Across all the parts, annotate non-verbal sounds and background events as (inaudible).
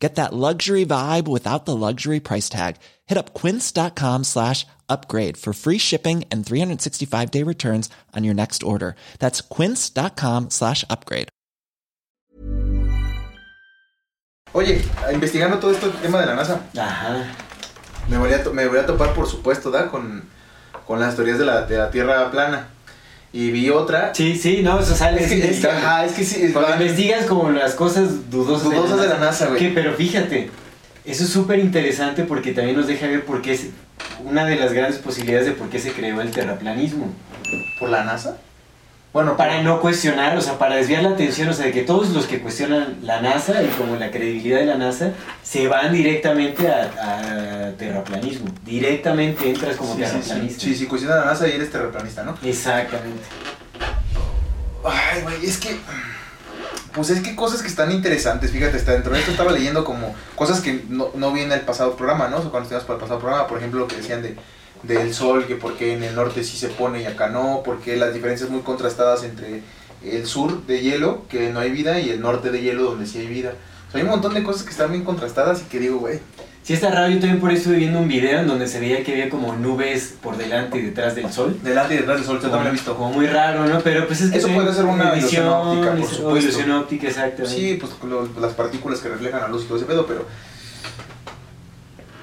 Get that luxury vibe without the luxury price tag. Hit up quince.com slash upgrade for free shipping and 365 day returns on your next order. That's quince.com slash upgrade. Oye, investigando todo esto, el tema de la NASA, Ajá. me voy a, to- me voy a topar, por supuesto, ¿da? Con, con las teorías de la, de la Tierra plana. Y vi otra. Sí, sí, no, eso sale. Es que, es ajá, es que sí. es- Cuando van- investigas como las cosas dudosas, Dudosas de la NASA, güey. Que, pero fíjate, eso es súper interesante porque también nos deja ver por qué es una de las grandes posibilidades de por qué se creó el terraplanismo. ¿Por la NASA? Bueno, Para no cuestionar, o sea, para desviar la atención, o sea, de que todos los que cuestionan la NASA y como la credibilidad de la NASA se van directamente a, a terraplanismo. Directamente entras como Sí, sí, sí. terraplanista. Sí, sí, cuestiona la NASA y eres terraplanista, ¿no? Exactamente. Ay, güey, es que. Pues es que cosas que están interesantes, fíjate, está dentro de esto estaba leyendo como cosas que no, no vi en el pasado programa, ¿no? O sea, cuando estuvimos para el pasado programa, por ejemplo, lo que decían de del sol, que por qué en el norte sí se pone y acá no, porque las diferencias muy contrastadas entre el sur de hielo, que no hay vida, y el norte de hielo, donde sí hay vida. O sea, hay un montón de cosas que están bien contrastadas y que digo, güey, Sí está raro, yo también por eso estuve viendo un video en donde se veía que había como nubes por delante y detrás del sol. delante y detrás del sol, yo también lo he visto. Como muy raro, ¿no? Pero pues es que Eso puede ser una ilusión óptica, por supuesto. ilusión óptica, exactamente. Sí, pues lo- las partículas que reflejan la luz y todo ese pedo, pero.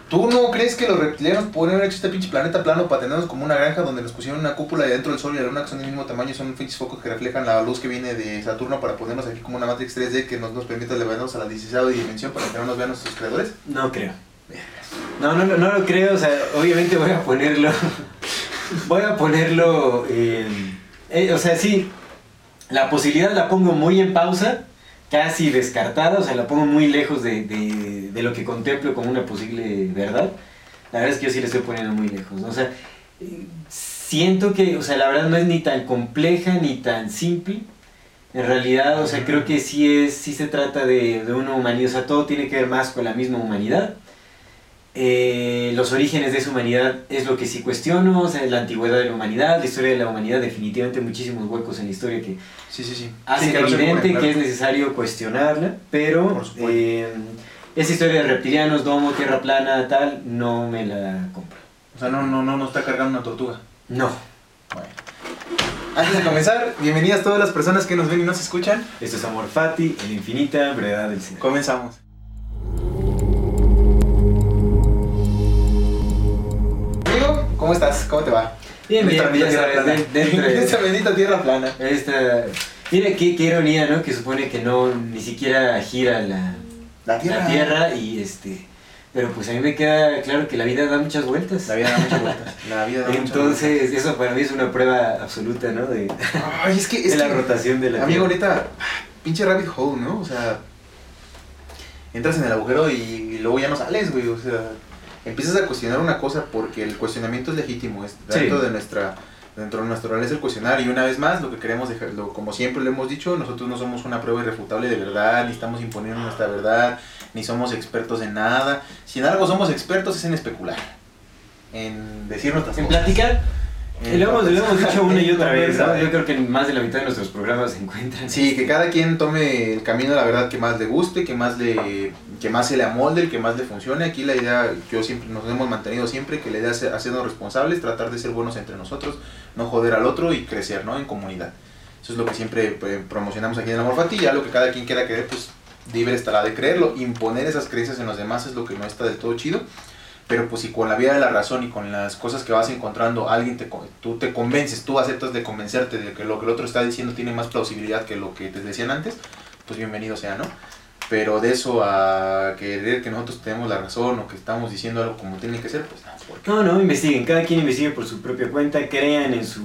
¿Tú no crees que los reptilianos podrían haber hecho este pinche planeta plano para tenernos como una granja donde nos pusieron una cúpula y dentro del sol y la luna que son del mismo tamaño son pinches focos que reflejan la luz que viene de Saturno para ponernos aquí como una Matrix 3D que nos, nos permita elevarnos a la 16 dimensión para que no nos vean nuestros creadores? No creo. No, no, no, no lo creo, o sea, obviamente voy a ponerlo. (laughs) voy a ponerlo. eh, eh, o sea, sí, la posibilidad la pongo muy en pausa, casi descartada, o sea, la pongo muy lejos de, de- de lo que contemplo como una posible verdad. La verdad es que yo sí le estoy poniendo muy lejos, ¿no? O sea, siento que, o sea, la verdad no es ni tan compleja ni tan simple. En realidad, o sea, creo que sí es, sí se trata de, de una humanidad, o sea, todo tiene que ver más con la misma humanidad. Eh, los orígenes de esa humanidad es lo que sí cuestiono, o sea, la antigüedad de la humanidad, la historia de la humanidad, definitivamente muchísimos huecos en la historia que Sí, sí, sí. hacen no evidente que es necesario cuestionarla, pero eh, esa historia de reptilianos, domo, tierra plana, tal, no me la compro. O sea, no, no, no nos está cargando una tortuga. No. Bueno. Antes de comenzar, bienvenidas todas las personas que nos ven y nos escuchan. Esto es Amor Fati, en infinita brevedad del cine. Comenzamos. ¿Cómo estás? ¿Cómo te va? Bien, En bien, esta bendita tierra plana. (laughs) esta bendita tierra plana. Esta, mira qué, qué ironía, ¿no? Que supone que no ni siquiera gira la, La tierra. la Tierra y este... Pero pues a mí me queda claro que la vida da muchas vueltas. La vida da muchas vueltas. (laughs) La vida da muchas Entonces, eso para mí es una prueba absoluta, ¿no? De, vueltas. Ay, es que. (laughs) Es de la que, rotación de la Amigo, ahorita. Pinche rabbit hole, ¿no? O sea. Entras en el agujero y, y luego ya no sales, güey. O sea. Empiezas a cuestionar una cosa porque el cuestionamiento es legítimo. Es Sí. dentro de nuestra. Dentro de nuestra es el cuestionar. Y una vez más, lo que queremos dejar, lo- como siempre lo hemos dicho, nosotros no somos una prueba irrefutable de verdad, ni estamos imponiendo nuestra verdad, ni somos expertos en nada. Si en algo somos expertos es en especular. En decir nuestras En cosas. platicar, En lo hemos, lo hemos dicho una y otra vez, ¿no? Yo creo que más de la mitad de nuestros programas se encuentran. Sí, que cada quien tome el camino de la verdad que más le guste, que más le que más se le amolde, el que más le funcione. Aquí la idea, yo siempre nos hemos mantenido siempre que la idea es hacernos responsables, tratar de ser buenos entre nosotros, no joder al otro y crecer, ¿no? En comunidad. Eso es lo que siempre eh, promocionamos aquí en el Amor Fati, ya lo que cada quien quiera creer, pues libre estará de creerlo. Imponer esas creencias en los demás es lo que no está del todo chido. Pero pues si con la vida de la razón y con las cosas que vas encontrando, alguien te, tú te convences, tú aceptas de convencerte de que lo que el otro está diciendo tiene más plausibilidad que lo que te decían antes, pues bienvenido sea, ¿no? Pero de eso a querer que nosotros tenemos la razón o que estamos diciendo algo como tiene que ser, pues no, porque... No, no, investiguen, cada quien investigue por su propia cuenta, crean en su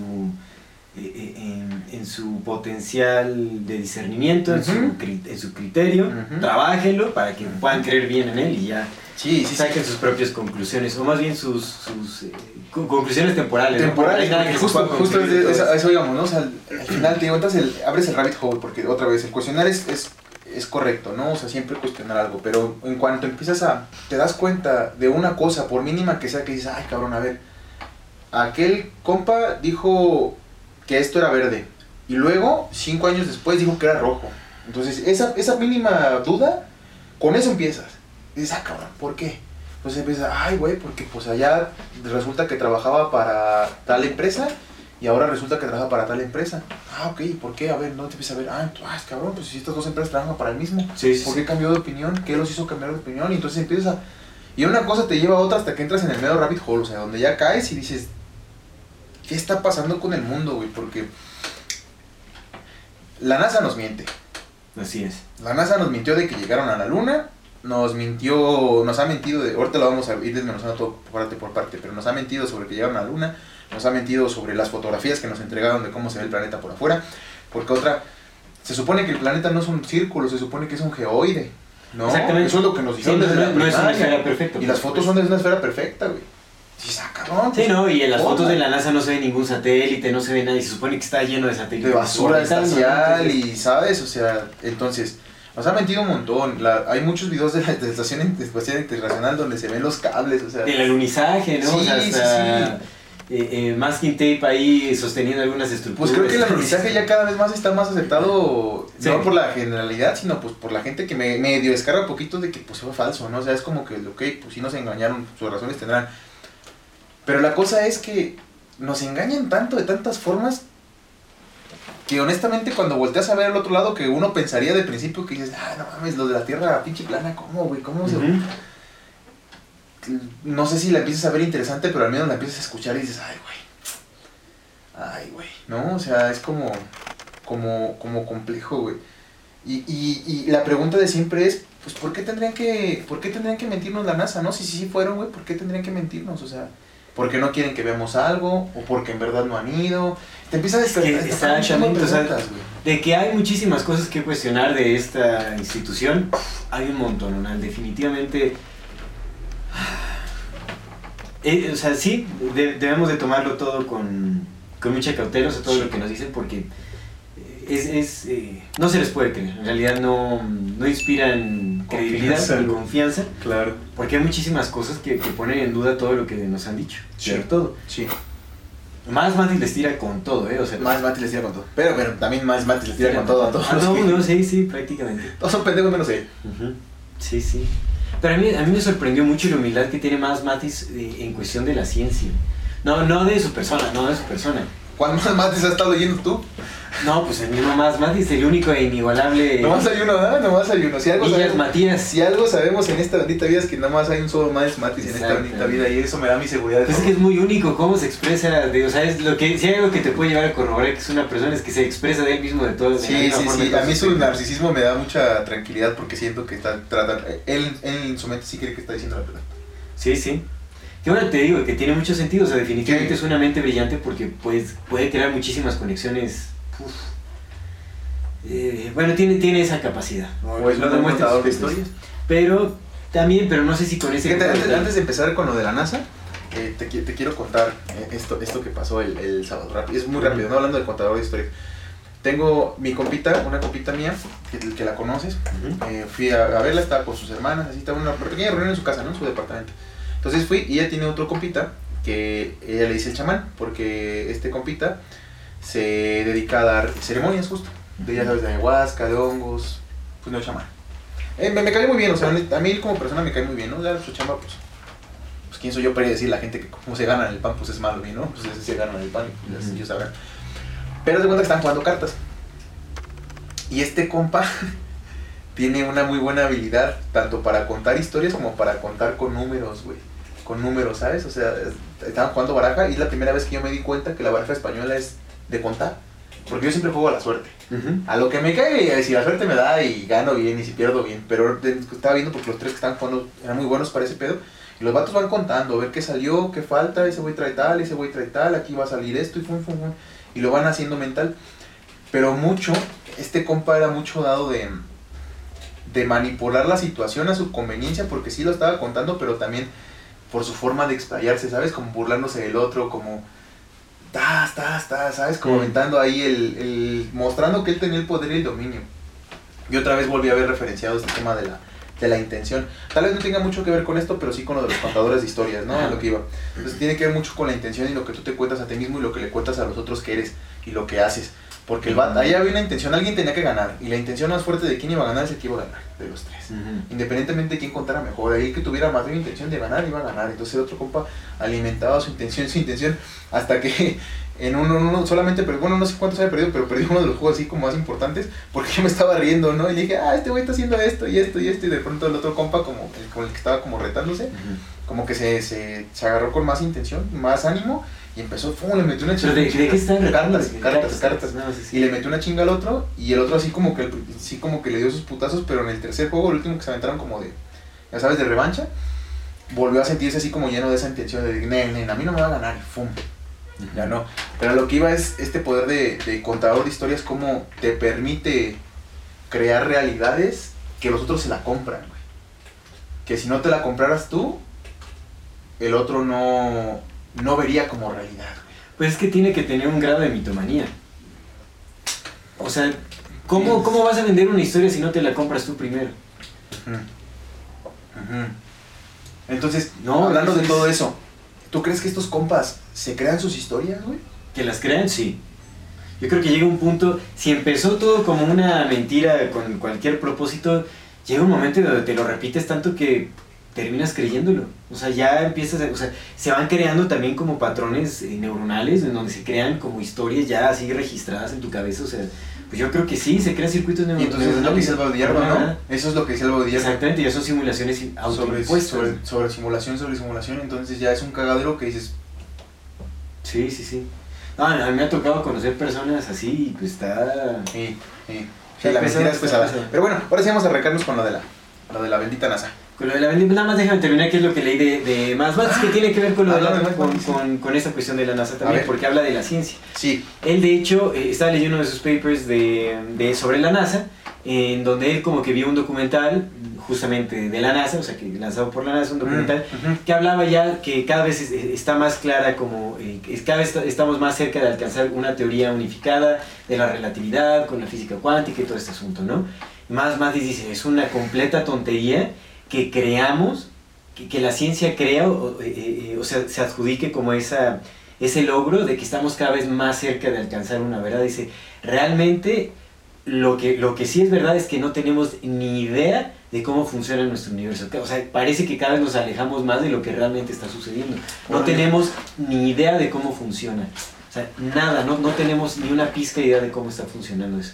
eh, eh, en, en su potencial de discernimiento, en, su, en su criterio, Ujú. trabájenlo para que puedan creer bien en él y ya Sí, sí, saquen sus propias conclusiones, o más bien sus, sus eh, co- conclusiones temporales. temporales, no que justo, justo es- a eso íbamos, ¿no? O sea, al, al final te digo, entonces el- abres el rabbit hole, porque otra vez, el cuestionar es, es, es correcto, ¿no? O sea, siempre cuestionar algo, pero en cuanto empiezas a, te das cuenta de una cosa, por mínima que sea, que dices, ay, cabrón, a ver, aquel compa dijo que esto era verde, y luego, cinco años después, dijo que era rojo. Entonces, esa, esa mínima duda, con eso empiezas. Y dices, ah, cabrón, ¿por qué? Pues empieza, ay, güey, porque pues allá resulta que trabajaba para tal empresa y ahora resulta que trabaja para tal empresa. Ah, ok, ¿por qué? A ver, no te empieza a ver, ah, ah, es cabrón, pues si estas dos empresas trabajan para el mismo, Sí, sí, ¿por sí. qué cambió de opinión? ¿Qué los hizo cambiar de opinión? Y entonces empiezas a... Y una cosa te lleva a otra hasta que entras en el medio rabbit hole, o sea, donde ya caes y dices, ¿qué está pasando con el mundo, güey? Porque la NASA nos miente. Así es. La NASA nos mintió de que llegaron a la Luna, nos mintió, nos ha mentido, de, ahorita lo vamos a ir desmenuzando todo parte por parte, pero nos ha mentido sobre que llegaron a la Luna, nos ha mentido sobre las fotografías que nos entregaron de cómo se ve el planeta por afuera, porque otra, se supone que el planeta no es un círculo, se supone que es un geoide, ¿no? Exactamente. Eso es lo que nos Sí, dijeron no, desde no- la no es una esfera perfecta. Y las por fotos son de una esfera perfecta, güey. Sí, cabrón. Sí, pues, no, y en las fotos de la NASA no se ve ningún satélite, no se ve nada, y se supone que está lleno de satélites. de basura espacial y, ¿sabes? O sea, entonces, nos ha mentido un montón. La- hay muchos videos de la, Estación Espacial Internacional donde se ven los cables, o sea... Del alunizaje, ¿no? o sea, Sí, sí, hasta eh, eh, masking tape ahí sosteniendo algunas estructuras. Pues creo que el alunizaje ya cada vez más está más aceptado, Sí. no por la generalidad, sino pues por la gente que me, medio descarga un poquito de que pues fue falso, ¿no? O sea, es como que, ok, pues sí nos engañaron, sus razones tendrán. Pero la cosa es que nos engañan tanto de tantas formas que honestamente cuando volteas a ver al otro lado que uno pensaría de principio que dices, ah, no mames, lo de la Tierra pinche plana, ¿cómo, güey? ¿Cómo se...? No sé si la empiezas a ver interesante, pero al menos la empiezas a escuchar y dices, ay, güey. Ay, güey. ¿No? O sea, es como, como, como complejo, güey. Y, y, y la pregunta de siempre es, pues, ¿por qué tendrían que, por qué tendrían que mentirnos la NASA? No, si sí fueron, güey, ¿por qué tendrían que mentirnos? O sea, porque no quieren que veamos algo, o porque en verdad no han ido. Te empiezas a exactamente, o sea. De que hay muchísimas cosas que cuestionar de esta institución, hay un montón, ¿no? definitivamente. (sighs) Eh, o sea, sí, de- debemos de tomarlo todo con, con mucha cautela, o sea, todo lo que nos dicen, porque es, es, eh, no se les puede creer, en realidad no, no inspiran credibilidad ni confianza, Claro. Porque hay muchísimas cosas que, que ponen en duda todo lo que nos han dicho, Sí. sobre todo. Sí. Más Mati les tira con todo, ¿eh? O sea, Más Mati les tira con todo. Pero, pero también más Mati les tira con todo a todos. A los todo mundo, sí, sí, prácticamente. Todos son pendejos menos él. Sí, sí. Pero a mí, a mí me sorprendió mucho la humildad que tiene más Matis eh, en cuestión de la ciencia. No, no de su persona, no de su persona. ¿Cuál más Matis has estado leyendo tú? No, pues el mismo más Matis, el único e inigualable. Nomás hay uno, ¿verdad? Nomás hay uno. Si algo, sabemos, Matías. si algo sabemos en esta bendita vida es que nomás hay un solo más Matis en esta bendita vida y eso me da mi seguridad. Pues es que es muy único cómo se expresa, de, o sea, es lo que, si hay algo que te puede llevar a corroborar que es una persona es que se expresa de él mismo de todo. Sí, sí, sí. A mí su narcisismo me da mucha tranquilidad porque siento que está tratando. Él, él en su mente sí cree que está diciendo la verdad. Sí, sí. Que bueno, te digo que tiene mucho sentido, o sea, definitivamente Sí. es una mente brillante porque pues, puede crear muchísimas conexiones. uf. Eh, bueno, tiene, tiene esa capacidad. O es un buen demuestra de historias. Pero también, pero no sé si con ese... Antes, antes de empezar con lo de la NASA, eh, te, te quiero contar eh, esto, esto que pasó el, el sábado. Es muy rápido, no hablando de contador de historias. Tengo mi compita, una compita mía, que, que la conoces. Ujú. Eh, fui a, a verla, estaba con sus hermanas, así estaba una pequeña reunión en su casa, ¿no? En su departamento. Entonces fui y ella tiene otro compita que ella le dice el chamán, porque este compita se dedica a dar ceremonias justo. De ya sabes, de ayahuasca, de hongos, pues no chamán. Eh, me, me cae muy bien, o sea, a mí como persona me cae muy bien, ¿no? Ya su chamba, pues, pues quién soy yo para decir la gente que cómo se ganan el pan, pues es malo, ¿no? Pues se ganan el pan, pues, ellos sabrán. Pero de cuenta que están jugando cartas. Y este compa (laughs) tiene una muy buena habilidad, tanto para contar historias como para contar con números, güey. Con números, ¿sabes? O sea, es- estaban jugando baraja y es la primera vez que yo me di cuenta que la baraja española es de contar. Porque yo siempre juego a la suerte. A lo que me cae, si la suerte me da y gano bien y si pierdo bien. Pero estaba viendo porque los tres que estaban jugando eran muy buenos para ese pedo. Y los vatos van contando, a ver qué salió, qué falta, ese güey trae tal, ese güey trae tal, aquí va a salir esto y fum, fum, fum. Y lo van haciendo mental. Pero mucho, este compa era mucho dado de, de manipular la situación a su conveniencia, porque sí lo estaba contando, pero también por su forma de explayarse, ¿sabes? Como burlándose del otro, como... Tas, tas, tas, ¿sabes? Como Mm. aventando ahí el, el... Mostrando que él tenía el poder y el dominio. Y otra vez volví a ver referenciado este tema de la, de la intención. Tal vez no tenga mucho que ver con esto, pero sí con lo de los contadores de historias, ¿no? A lo que iba. Entonces tiene que ver mucho con la intención y lo que tú te cuentas a ti mismo y lo que le cuentas a los otros que eres y lo que haces. Porque el ahí había una intención, alguien tenía que ganar. Y la intención más fuerte de quién iba a ganar es el que iba a ganar, de los tres. Independientemente de quién contara mejor, ahí el que tuviera más de intención de ganar iba a ganar. Entonces el otro compa alimentaba su intención, su intención, hasta que (laughs) en uno, uno solamente, pero bueno, no sé cuántos había perdido, pero perdió uno de los juegos así como más importantes, porque yo me estaba riendo, ¿no? Y le dije, ah, este güey está haciendo esto y esto y esto, y de pronto el otro compa, como el, que estaba como retándose, como que se, se, se agarró con más intención, más ánimo, y empezó, ¡pum! le metió una ¿Pero de, de qué Cartas, cartas, cartas. No, sí, sí. Y le metió una chinga al otro, y el otro así como que sí como que le dio sus putazos, pero en el tercer juego, el último que se aventaron como de, ya sabes, de revancha, volvió a sentirse así como lleno de esa intención de, nen, nen, a mí no me va a ganar, y ¡fum! Ya no. Pero lo que iba es este poder de, de contador de historias, como te permite crear realidades que los otros se la compran, güey. Que si no te la compraras tú, el otro no, no vería como realidad. Pues es que tiene que tener un grado de mitomanía. O sea, ¿cómo, Sí. ¿cómo vas a vender una historia si no te la compras tú primero? Entonces, No, hablando de todo eso, ¿tú crees que estos compas se crean sus historias, güey? Que las crean, sí. Yo creo que llega un punto, si empezó todo como una mentira con cualquier propósito, llega un momento donde te lo repites tanto que terminas creyéndolo. O sea, ya empiezas, a- o sea, se van creando también como patrones eh, neuronales en donde se crean como historias ya así registradas en tu cabeza. O sea, pues yo creo que sí, se crean circuitos Y neuronales. entonces es lo que dice el Baudillardo, ¿no? Eso es lo que dice el Baudillardo. Exactamente, ya son simulaciones Sobre, autoimpuestas. sobre, sobre simulación, sobre simulación, entonces ya es un cagadero que dices, Sí, sí, sí. No, a mí me ha tocado conocer personas así y pues está... sí, sí. Sí, la pesado, mentira es pesada. Pero bueno, ahora sí vamos a arrancarnos con lo de la, lo de la bendita NASA. Con lo de la nada más déjame terminar qué es lo que leí de, de más que tiene que ver con, lo Ah, de la- con, con, con esta cuestión de la NASA también, porque habla de la ciencia. Sí, Él, de hecho, eh, estaba leyendo uno de sus papers de, de- sobre la NASA, en donde él como que vio un documental justamente de la NASA, o sea, que lanzado por la NASA, un documental, Ujú. que hablaba ya que cada vez es- está más clara como, eh, cada vez estamos más cerca de alcanzar una teoría unificada de la relatividad con la física cuántica y todo este asunto, ¿no? Más, más dice, es una completa tontería que creamos, que, que la ciencia crea, o, eh, eh, o sea, se adjudique como esa, ese logro de que estamos cada vez más cerca de alcanzar una verdad. Dice, realmente lo que, lo que sí es verdad es que no tenemos ni idea de cómo funciona nuestro universo. O sea, parece que cada vez nos alejamos más de lo que realmente está sucediendo. No tenemos ni idea de cómo funciona. O sea, nada, no, no tenemos ni una pizca de idea de cómo está funcionando eso.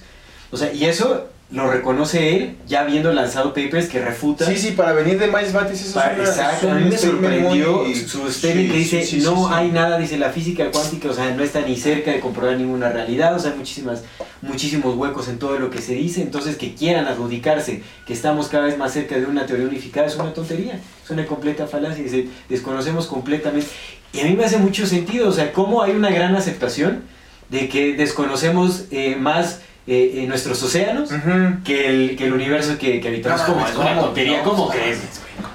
O sea, y eso lo reconoce él ya habiendo lanzado papers que refutan. Sí, sí, para venir de Miles Batis eso Pa- es una- Exacto, a mí me sorprendió su- statement sí, que dice sí, sí, no hay nada, dice la física cuántica, o sea, no está ni cerca de comprobar ninguna realidad, o sea, hay muchísimas, muchísimos huecos en todo lo que se dice, entonces que quieran adjudicarse que estamos cada vez más cerca de una teoría unificada es una tontería, es una completa falacia, dice, desconocemos completamente, y a mí me hace mucho sentido, o sea, cómo hay una gran aceptación de que desconocemos eh, más eh, eh, nuestros océanos que el, que el universo que, que habitamos. No, Es una tontería, ¿cómo no, crees?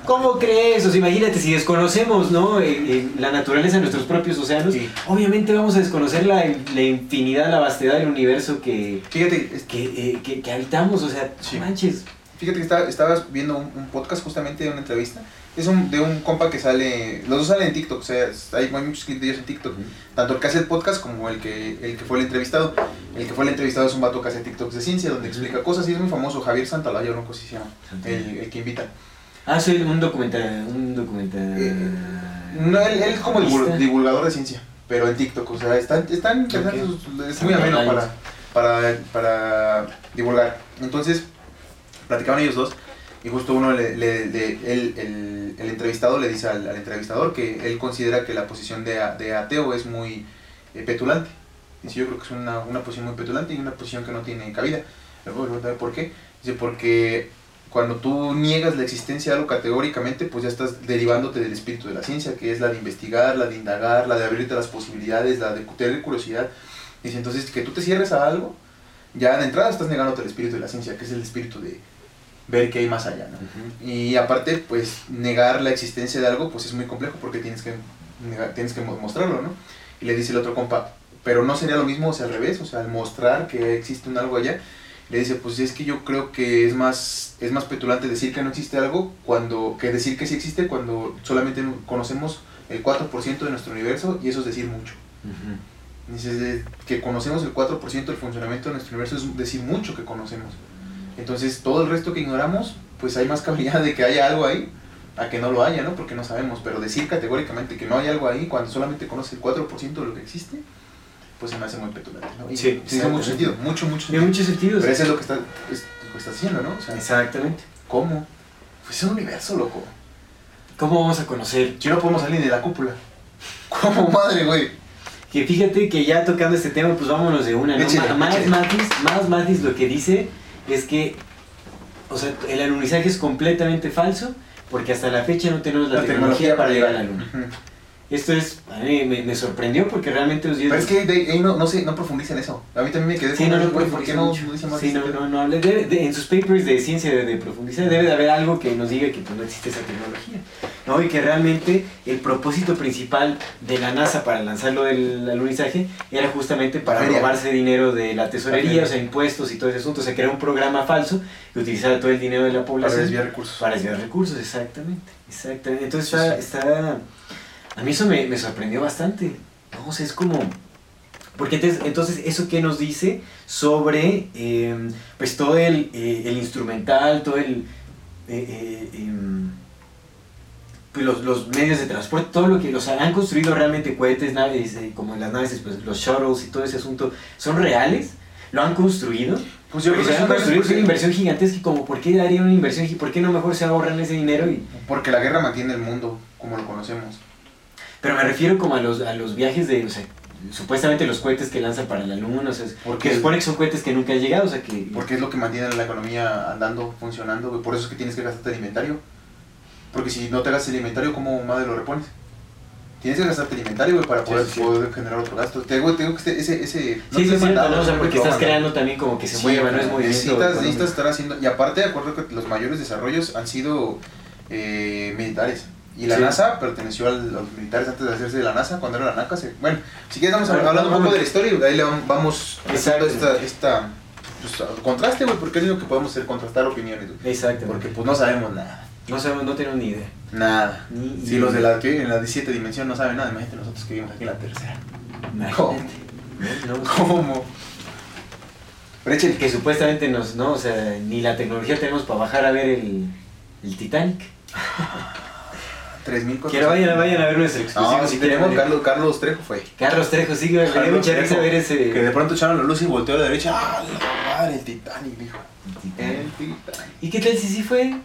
¿Cómo crees? O sea, imagínate, si desconocemos ¿no? Eh, eh, la naturaleza de nuestros propios océanos, Sí. obviamente vamos a desconocer la, la infinidad, la vastedad del universo que, Fíjate, que, que, que habitamos. O sea, Sí. manches. fíjate que estaba, estabas viendo un, un podcast justamente de una entrevista. Es un, de un compa que sale, los dos salen en TikTok, o sea, hay, hay muchos clips de ellos en TikTok. Tanto el que hace el podcast como el que, el que fue el entrevistado. El que fue el entrevistado es un vato que hace TikToks de ciencia, donde explica cosas y es muy famoso. Javier Santalaya, una cosa así se llama, el, el que invita. Ah, soy un documental. Un documental. Eh, No, él, él es como divulgador de ciencia, pero en TikTok, o sea, están, están interesantes, Ok. sus- es muy ameno para, para, para divulgar. Entonces, platicaban ellos dos y justo uno, le, le- le- él- el, el entrevistado le dice al, entrevistador que él considera que la posición de, de ateo es muy eh, petulante. Dice, yo creo que es una, una posición muy petulante y una posición que no tiene cabida. Le voy a preguntar por qué. Dice, porque cuando tú niegas la existencia de algo categóricamente, pues ya estás derivándote del espíritu de la ciencia, que es la de investigar, la de indagar, la de abrirte las posibilidades, la de tener curiosidad. Dice, entonces, que tú te cierres a algo, ya de entrada estás negándote el espíritu de la ciencia, que es el espíritu de, ver qué hay más allá, ¿no? Y aparte, pues negar la existencia de algo, pues es muy complejo porque tienes que, negar- tienes que mo- mostrarlo, ¿no? Y le dice el otro compa, pero no sería lo mismo, o sea, al revés, o sea, al mostrar que existe un algo allá, le dice, pues es que yo creo que es más, es más petulante decir que no existe algo cuando, que decir que sí existe cuando solamente conocemos el 4% de nuestro universo y eso es decir mucho. De- que conocemos el 4% del funcionamiento de nuestro universo es decir mucho que conocemos. Entonces todo el resto que ignoramos, pues hay más probabilidad de que haya algo ahí a que no lo haya, ¿no? Porque no sabemos. Pero decir categóricamente que no hay algo ahí cuando solamente conoce el 4% de lo que existe, pues se me hace muy petulante, ¿no? Y Sí, tiene mucho sentido, mucho, mucho sentido. sentidos. Pero eso es lo que está, es lo que está haciendo, ¿no? O sea, Exactamente. ¿cómo? Pues es un universo, loco. ¿Cómo vamos a conocer? Si no podemos salir de la cúpula. ¿Cómo madre, güey? Que fíjate que ya tocando este tema, pues vámonos de una, ¿no? Échale, Miles échale. Miles Mathis lo que dice es que, o sea, el alunizaje es completamente falso porque hasta la fecha no tenemos la, tecnología, para llegar a la luna. Esto es, a mí me, me sorprendió porque realmente los. Pero es que de no, no, sé, no profundiza en eso. A mí también me quedé Sí, con no, no güey, ¿por qué no, no dice mucho. más Sí, no, este no, no. Debe- de- en sus papers de ciencia de, profundizar debe de haber algo que nos diga que pues, no existe esa tecnología. ¿no? Y que realmente el propósito principal de la NASA para lanzarlo del alunizaje era justamente para Feria. robarse dinero de la tesorería, o sea, impuestos y todo ese asunto. O sea, crear un programa falso que utilizara todo el dinero de la Para población. desviar recursos. Para desviar recursos, exactamente. exactamente. Entonces está, está- A mí eso me, me sorprendió bastante. No, o sea, es como... Porque entonces, entonces ¿eso qué nos dice sobre eh, pues todo el, eh, el instrumental, todo el... eh, eh, em, pues los, los medios de transporte, todo lo que los han construido realmente cohetes, naves, eh, como en las naves, pues, los shuttles y todo ese asunto, ¿son reales? ¿Lo han construido? Pues yo creo que se han son construido es una inversión gigantesca y como ¿por qué darían una inversión y por qué no mejor se ahorran ese dinero? Y, porque la guerra mantiene el mundo como lo conocemos. Pero me refiero como a los, a los viajes de, o sea, supuestamente los cohetes que lanzan para la luna, o sea, Porque- que se supone que son cohetes que nunca han llegado, o sea que... Porque es lo que mantiene la economía andando, funcionando, güey. Por eso es que tienes que gastarte el inventario. Porque si no te gastas el inventario, ¿cómo madre lo repones? Tienes que gastarte el inventario, güey, para Sí, poder, sí, sí. poder generar otro gasto. Te digo, te digo que este- ese... ese Sí, no sí, cierto, mandado, ¿no? O sea, porque estás creando también como que se Sí, mueva, no es movimiento. necesitas, necesitas estar haciendo... Y aparte, de acuerdo que los mayores desarrollos han sido eh, militares. Y la Sí. NASA perteneció a los militares antes de hacerse de la NASA, cuando era la NACA. se- bueno, si quieres vamos hablando un poco de la historia y de ahí le vam- vamos haciendo esta... esta pues, contraste, güey, porque es lo que podemos hacer, contrastar opiniones, güey. Exacto. Porque pues no sabemos nada. no sabemos, no tenemos ni idea. Nada. Ni Si los de la que viven en la 17 dimensión no saben nada, imagínate nosotros que vivimos aquí en la tercera. Imagínate. No. ¿Cómo? Pero que supuestamente nos, no, o sea, ni la tecnología tenemos para bajar a ver el, el Titanic. (laughs) 3000 cosas. Que vayan, vayan a ver nuestro exclusivo. No, si tenemos ver. Carlos, Carlos Trejo fue. Carlos Trejo, sí, me dio mucha risa Trejo, ver ese. Que de pronto echaron la luz y volteó a la derecha. ¡Ah, la madre! El Titanic, dijo. El Titanic. ¿Y qué tal si sí fue?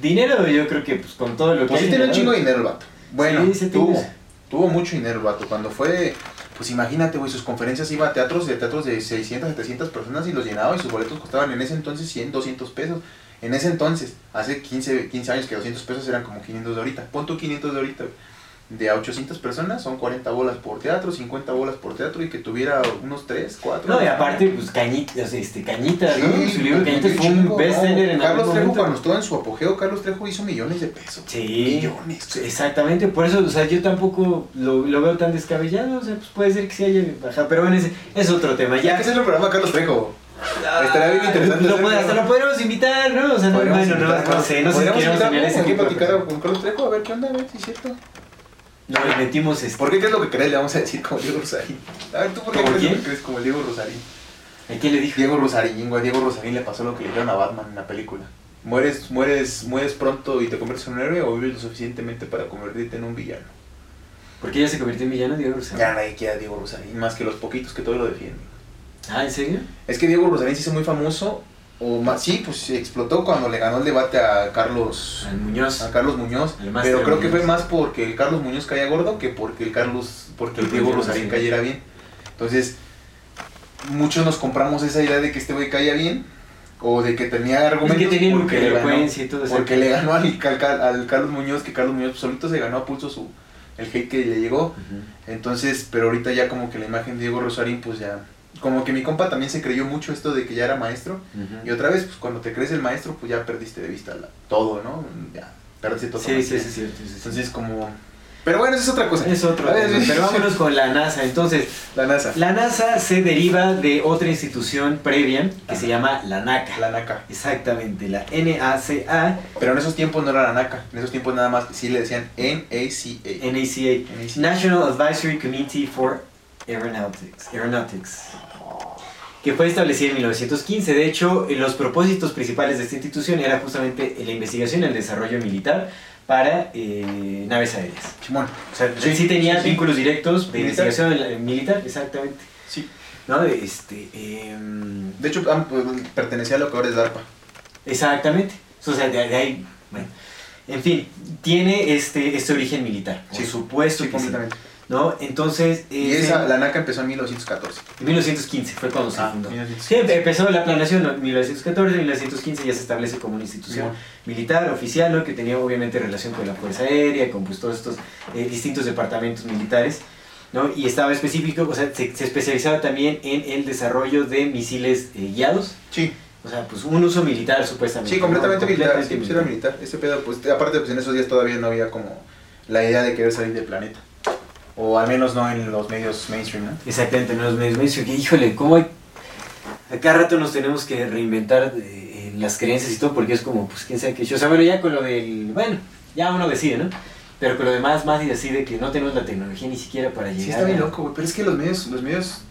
Dinero, yo creo que pues, con todo lo que Pues sí tiene un chingo de dinero el vato. Bueno, Sí, tuvo, tuvo mucho dinero el vato. Cuando fue, pues imagínate, güey, sus conferencias iba a teatros de teatros de 600, 700 personas y los llenaba y sus boletos costaban en ese entonces 100, 200 pesos. En ese entonces, hace 15, 15 años que 200 pesos eran como 500 de ahorita. Pon tú 500 de ahorita. De a 800 personas son 40 bolas por teatro, 50 bolas por teatro y que tuviera unos 3, 4. No, y aparte, pues Cañita, o sea, este, Cañita, ¿no? Sí, Su libro Cañita qué fue un bestseller no. en Carlos Trejo cuando estuvo en su apogeo, Carlos Trejo hizo millones de pesos. Sí. Millones. Exactamente, por eso, o sea, yo tampoco lo, lo veo tan descabellado, o sea, pues puede ser que sí haya bajado, pero bueno, ese es otro tema, Ya que hacer el programa Carlos Trejo. Estaría bien interesante Lo puede- hasta lo podríamos invitar, ¿no? O sea, no, bueno, no, invitar a no sé, no sé si queremos tener a ese platicar con Carlos Trejo, a ver qué onda, a ver si es cierto. No, le metimos este. ¿Por qué? ¿Qué es lo que crees? Le vamos a decir como Diego Rosarín. A ver, ¿tú por qué ¿Como crees lo quién? que crees como Diego Rosarín? ¿A quién le dijo? Diego Rosarín, güey. Diego Rosarín le pasó lo que le dieron a Batman en la película. ¿Mueres, mueres, mueres pronto y te conviertes en un héroe o vives lo suficientemente para convertirte en un villano? ¿Por qué ella se convirtió en villano, Diego Rosario? Ya nadie quiere a Diego Rosarín, más que los poquitos que todavía lo defienden. Ah, ¿en serio? Es que Diego Rosarín se hizo muy famoso, o más, sí, pues se explotó cuando le ganó el debate a Carlos, Muñoz. a Carlos Muñoz, pero creo que fue más porque el Carlos Muñoz caía gordo que porque el Carlos, porque el Diego Rosarín Rosarín. cayera bien. Entonces, muchos nos compramos esa idea de que este güey caía bien, o de que tenía Es argumentos que tenía porque, le ganó, y todo porque le ganó al, al- al Carlos Muñoz, que Carlos Muñoz solito se ganó a pulso su, el hate que le llegó. Entonces, pero ahorita ya como que la imagen de Diego Rosarín pues ya como que mi compa también se creyó mucho esto de que ya era maestro. Y otra vez, pues cuando te crees el maestro, pues ya perdiste de vista la- todo, ¿no? Ya, perdiste todo. Sí, sí, sí, sí. Entonces, como. Pero bueno, esa es otra cosa. Es otro A ver, tema, sí. (laughs) Pero vámonos con la NASA. Entonces, La NASA. la NASA se deriva de otra institución previa que se llama la NACA. La NACA. Exactamente, la NACA, Pero en esos tiempos no era la NACA. En esos tiempos nada más sí le decían NACA. NACA, NACA. National Advisory Committee for Aeronautics, Aeronautics, que fue establecida en 1915. De hecho, eh, los propósitos principales de esta institución era justamente la investigación y el desarrollo militar para eh, naves aéreas. Simón. O sea, Sí, sí, tenía sí, sí. vínculos directos de Militar. investigación eh, militar, exactamente. Sí. ¿No? Este, em, De hecho, pues, pertenecía a lo que ahora es DARPA. exactamente. O sea, de, de ahí, bueno. En fin, tiene este, este origen militar, por supuesto completamente. ¿No? Entonces, Y esa, la NACA empezó en 1914. en 1915 fue cuando se Ah, fundó. 1915. Sí, empe- empezó la planeación en 1914, en 1915 ya se establece como una institución militar, oficial, ¿no? que tenía obviamente relación con la Fuerza Aérea, con pues, todos estos eh, distintos departamentos militares, ¿no? y estaba específico, o sea, se, se especializaba también en el desarrollo de misiles eh, guiados, Sí, o sea, pues un uso militar supuestamente. sí, completamente ¿no? militar. Completamente Sí, pues era militar. Ese pedo, pues aparte, pues en esos días todavía no había como la idea de querer salir del planeta. O al menos no en los medios mainstream, ¿no? Exactamente, no los medios mainstream, que híjole, ¿cómo hay... A cada rato nos tenemos que reinventar eh, las creencias y todo, porque es como, pues, quién sabe qué. O sea, bueno, ya con lo del... Bueno, ya uno decide, ¿no? Pero con lo demás, más y decide que no tenemos la tecnología ni siquiera para llegar Sí, está bien a- loco, güey. Pero es que los medios, los medios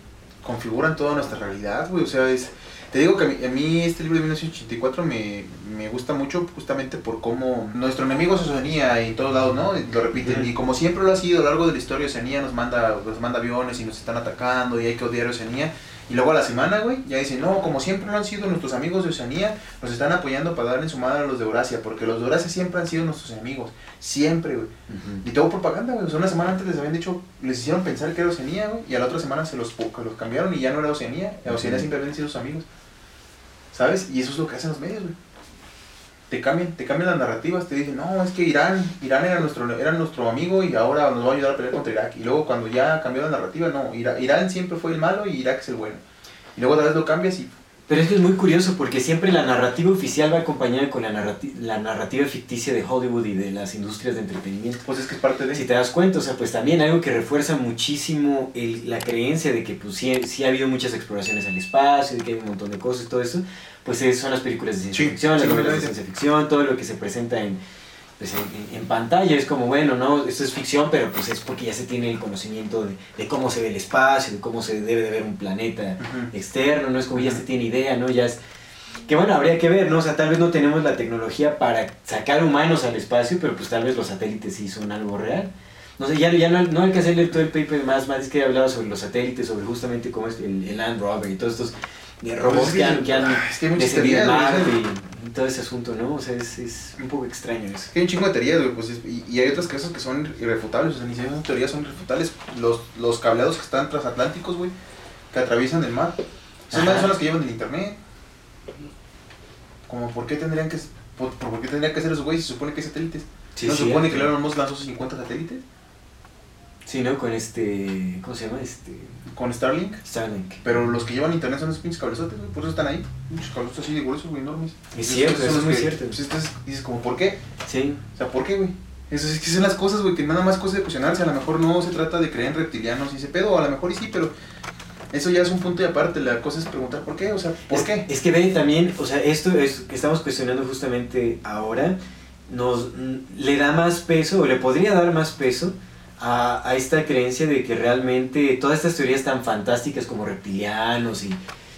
configuran toda nuestra realidad, güey. O sea, es. Te digo que a mí, a mí este libro de 1984 me, me gusta mucho justamente por cómo nuestro enemigo es Oceanía y en todos lados, ¿no? Lo repiten. Y como siempre lo ha sido a lo largo de la historia, Oceanía nos manda, nos manda aviones y nos están atacando y hay que odiar a Oceanía. Y luego a la semana, güey, ya dicen, no, como siempre lo han sido nuestros amigos de Oceanía, nos están apoyando para darle en su madre a los de Eurasia, porque los de Eurasia siempre han sido nuestros enemigos. Siempre, güey. Y todo propaganda, güey. O sea, una semana antes les habían dicho, les hicieron pensar que era Oceanía, güey. Y a la otra semana se los, los cambiaron y ya no era Oceanía. Oceanía siempre habían sido sus amigos. ¿Sabes? Y eso es lo que hacen los medios, güey. Te cambian, te cambian las narrativas, te dicen, no, es que Irán, Irán era nuestro, era nuestro amigo y ahora nos va a ayudar a pelear contra Irak. Y luego cuando ya cambió la narrativa, no, Ira- Irán siempre fue el malo y Irak es el bueno. Y luego otra vez lo cambias y Pero es que es muy curioso porque siempre la narrativa oficial va acompañada con la, narrati- la narrativa ficticia de Hollywood y de las industrias de entretenimiento. pues es que es parte de... Si te das cuenta, o sea, pues también algo que refuerza muchísimo el- la creencia de que pues sí, sí ha habido muchas exploraciones al espacio, de que hay un montón de cosas y todo eso, pues es- son las películas de ciencia Sí, ficción, las sí, novelas de ciencia ficción, todo lo que se presenta en, pues, en, en- pantalla, es como, bueno, no, esto es ficción, pero pues es porque ya se tiene el conocimiento de, de cómo se ve el espacio, de cómo se debe de ver un planeta Ujú. externo, no es como ya se tiene idea, ¿no? Ya es... Que bueno, habría que ver, ¿no? O sea, tal vez no tenemos la tecnología para sacar humanos al espacio, pero pues tal vez los satélites sí son algo real. No sé, ya, ya no, no alcancé a leer todo el paper más, más es que hablaba sobre los satélites, sobre justamente cómo es el, el land rover y todos estos eh, robots Pues es que, que- han, que han es que hay muchas teorías, y, todo ese asunto, ¿no? O sea, es, es un poco extraño eso. Hay un chingo de teorías, güey, pues, es- y, y hay otras cosas que son irrefutables, o sea, ni siquiera son teorías, son irrefutables. Los, los cableados que están transatlánticos, güey, que atraviesan el mar. Esas Ajá. madres son las que llevan el internet. Como, ¿por qué tendrían que, por, por qué tendrían que hacer esos güeyes? Se supone que hay satélites. Sí, ¿No se supone que Elon Musk lanzó 50 satélites? Sí, ¿no? Con este, ¿cómo se llama? Este, Con Starlink. Starlink. Pero los que llevan internet son esos pinches cablezotes, güey, por eso están ahí. Muchos cablezotes así de gruesos, güey, enormes. Es cierto, eso es muy que- cierto. Pues entonces dices como, ¿por qué? Sí. O sea, ¿por qué, güey? Eso es que son las cosas, güey, que nada más cosa de cuestionarse. A lo mejor no se trata de creer en reptilianos y ese pedo, a lo mejor y sí, pero eso ya es un punto y aparte. La cosa es preguntar por qué, o sea, ¿por es, qué? Es que ve también, o sea, esto es que estamos cuestionando justamente ahora, nos le da más peso, o le podría dar más peso a, esta creencia de que realmente todas estas teorías tan fantásticas como reptilianos y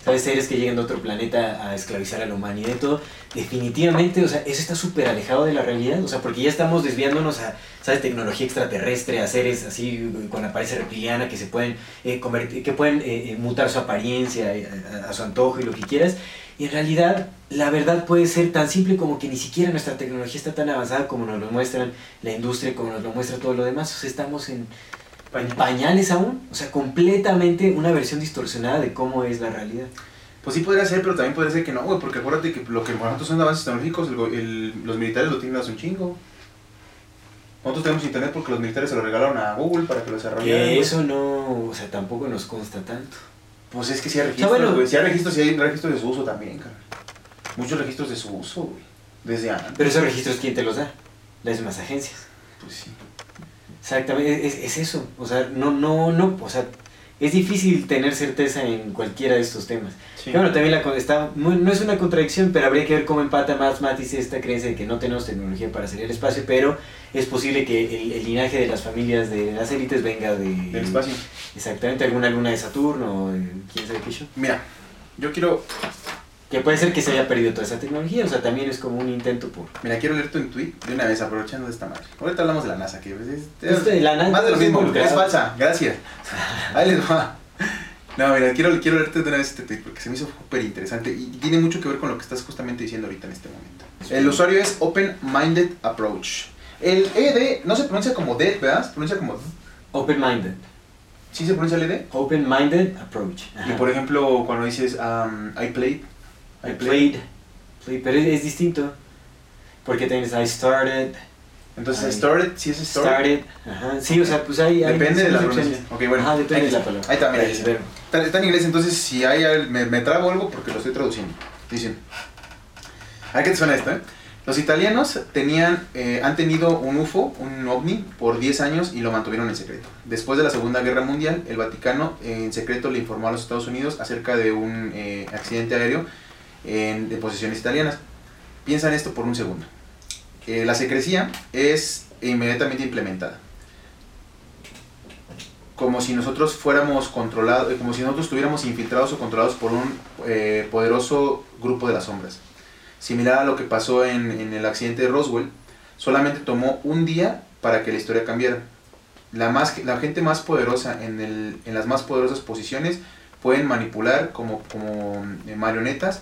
¿sabes? seres que llegan de otro planeta a esclavizar a la humanidad y todo, definitivamente, o sea, eso está súper alejado de la realidad, o sea, porque ya estamos desviándonos a, ¿sabes? Tecnología extraterrestre, a seres así con apariencia reptiliana que se pueden eh, convertir, que pueden eh, eh, mutar su apariencia eh, a su antojo y lo que quieras. Y en realidad, la verdad puede ser tan simple como que ni siquiera nuestra tecnología está tan avanzada como nos lo muestran la industria, como nos lo muestra todo lo demás. O sea, estamos en, en pañales aún. O sea, completamente una versión distorsionada de cómo es la realidad. Pues sí podría ser, pero también podría ser que no, güey, porque acuérdate que lo que nosotros son avances tecnológicos, el el- los militares lo tienen hace un chingo. Nosotros tenemos internet porque los militares se lo regalaron a Google para que lo desarrollaran. Que eso no, o sea, tampoco nos consta tanto. Pues es que sí hay registros, bueno. Sí hay registros, sí hay registros de su uso también, cara. Muchos registros de su uso, güey. Desde antes. Pero esos registros, ¿quién te los da? Las mismas agencias. Pues sí. Exactamente, es, es eso. O sea, no, no, no, o sea, es difícil tener certeza en cualquiera de estos temas. Sí. Bueno, también la, está, muy- no es una contradicción, pero habría que ver cómo empata más Matis esta creencia de que no tenemos tecnología para salir al espacio, pero es posible que el, el linaje de las familias de las élites venga de... Del espacio. Exactamente, alguna luna de Saturno, o quién sabe qué show. Mira, yo quiero. Que puede ser que se haya perdido toda esa tecnología, o sea, también es como un intento por... Mira, quiero leerte un tweet de una vez, aprovechando de esta madre. Ahorita hablamos de la NASA, que es, es- Este, la NASA más de lo mismo, es falsa, gracias. (laughs) Ahí les va. No, mira, quiero, quiero leerte de una vez este tweet porque se me hizo súper interesante y tiene mucho que ver con lo que estás justamente diciendo ahorita en este momento. El usuario es Open Minded Approach. El ED no se pronuncia como dead, ¿verdad? Se pronuncia como. Open-minded. ¿Sí se pronuncia el ED? Open-minded approach. Y por ejemplo, cuando dices um, I played. I played. played, pero es, es distinto. Porque tienes I started, Entonces, I started, sí es started. started. Ajá. Sí, o sea, pues hay. hay Depende de la pronunciación. Ok, bueno. Ajá, depende ahí, de la palabra. Ahí está, mira. Ahí está. Está, está en inglés, entonces si hay me, me trabo algo porque lo estoy traduciendo. Dicen. ¿A qué te suena esto, eh? Los italianos tenían, eh, han tenido un UFO, un ovni, por 10 años y lo mantuvieron en secreto. Después de la Segunda Guerra Mundial, el Vaticano eh, en secreto le informó a los Estados Unidos acerca de un eh, accidente aéreo en, de posesiones italianas. Piensa en esto por un segundo. Eh, la secrecía es inmediatamente implementada. Como si nosotros fuéramos controlados, eh, como si nosotros estuviéramos infiltrados o controlados por un eh, poderoso grupo de las sombras. Similar a lo que pasó en, el accidente de Roswell, solamente tomó un día para que la historia cambiara. La, más, la gente más poderosa en, las más poderosas posiciones pueden manipular como, eh, marionetas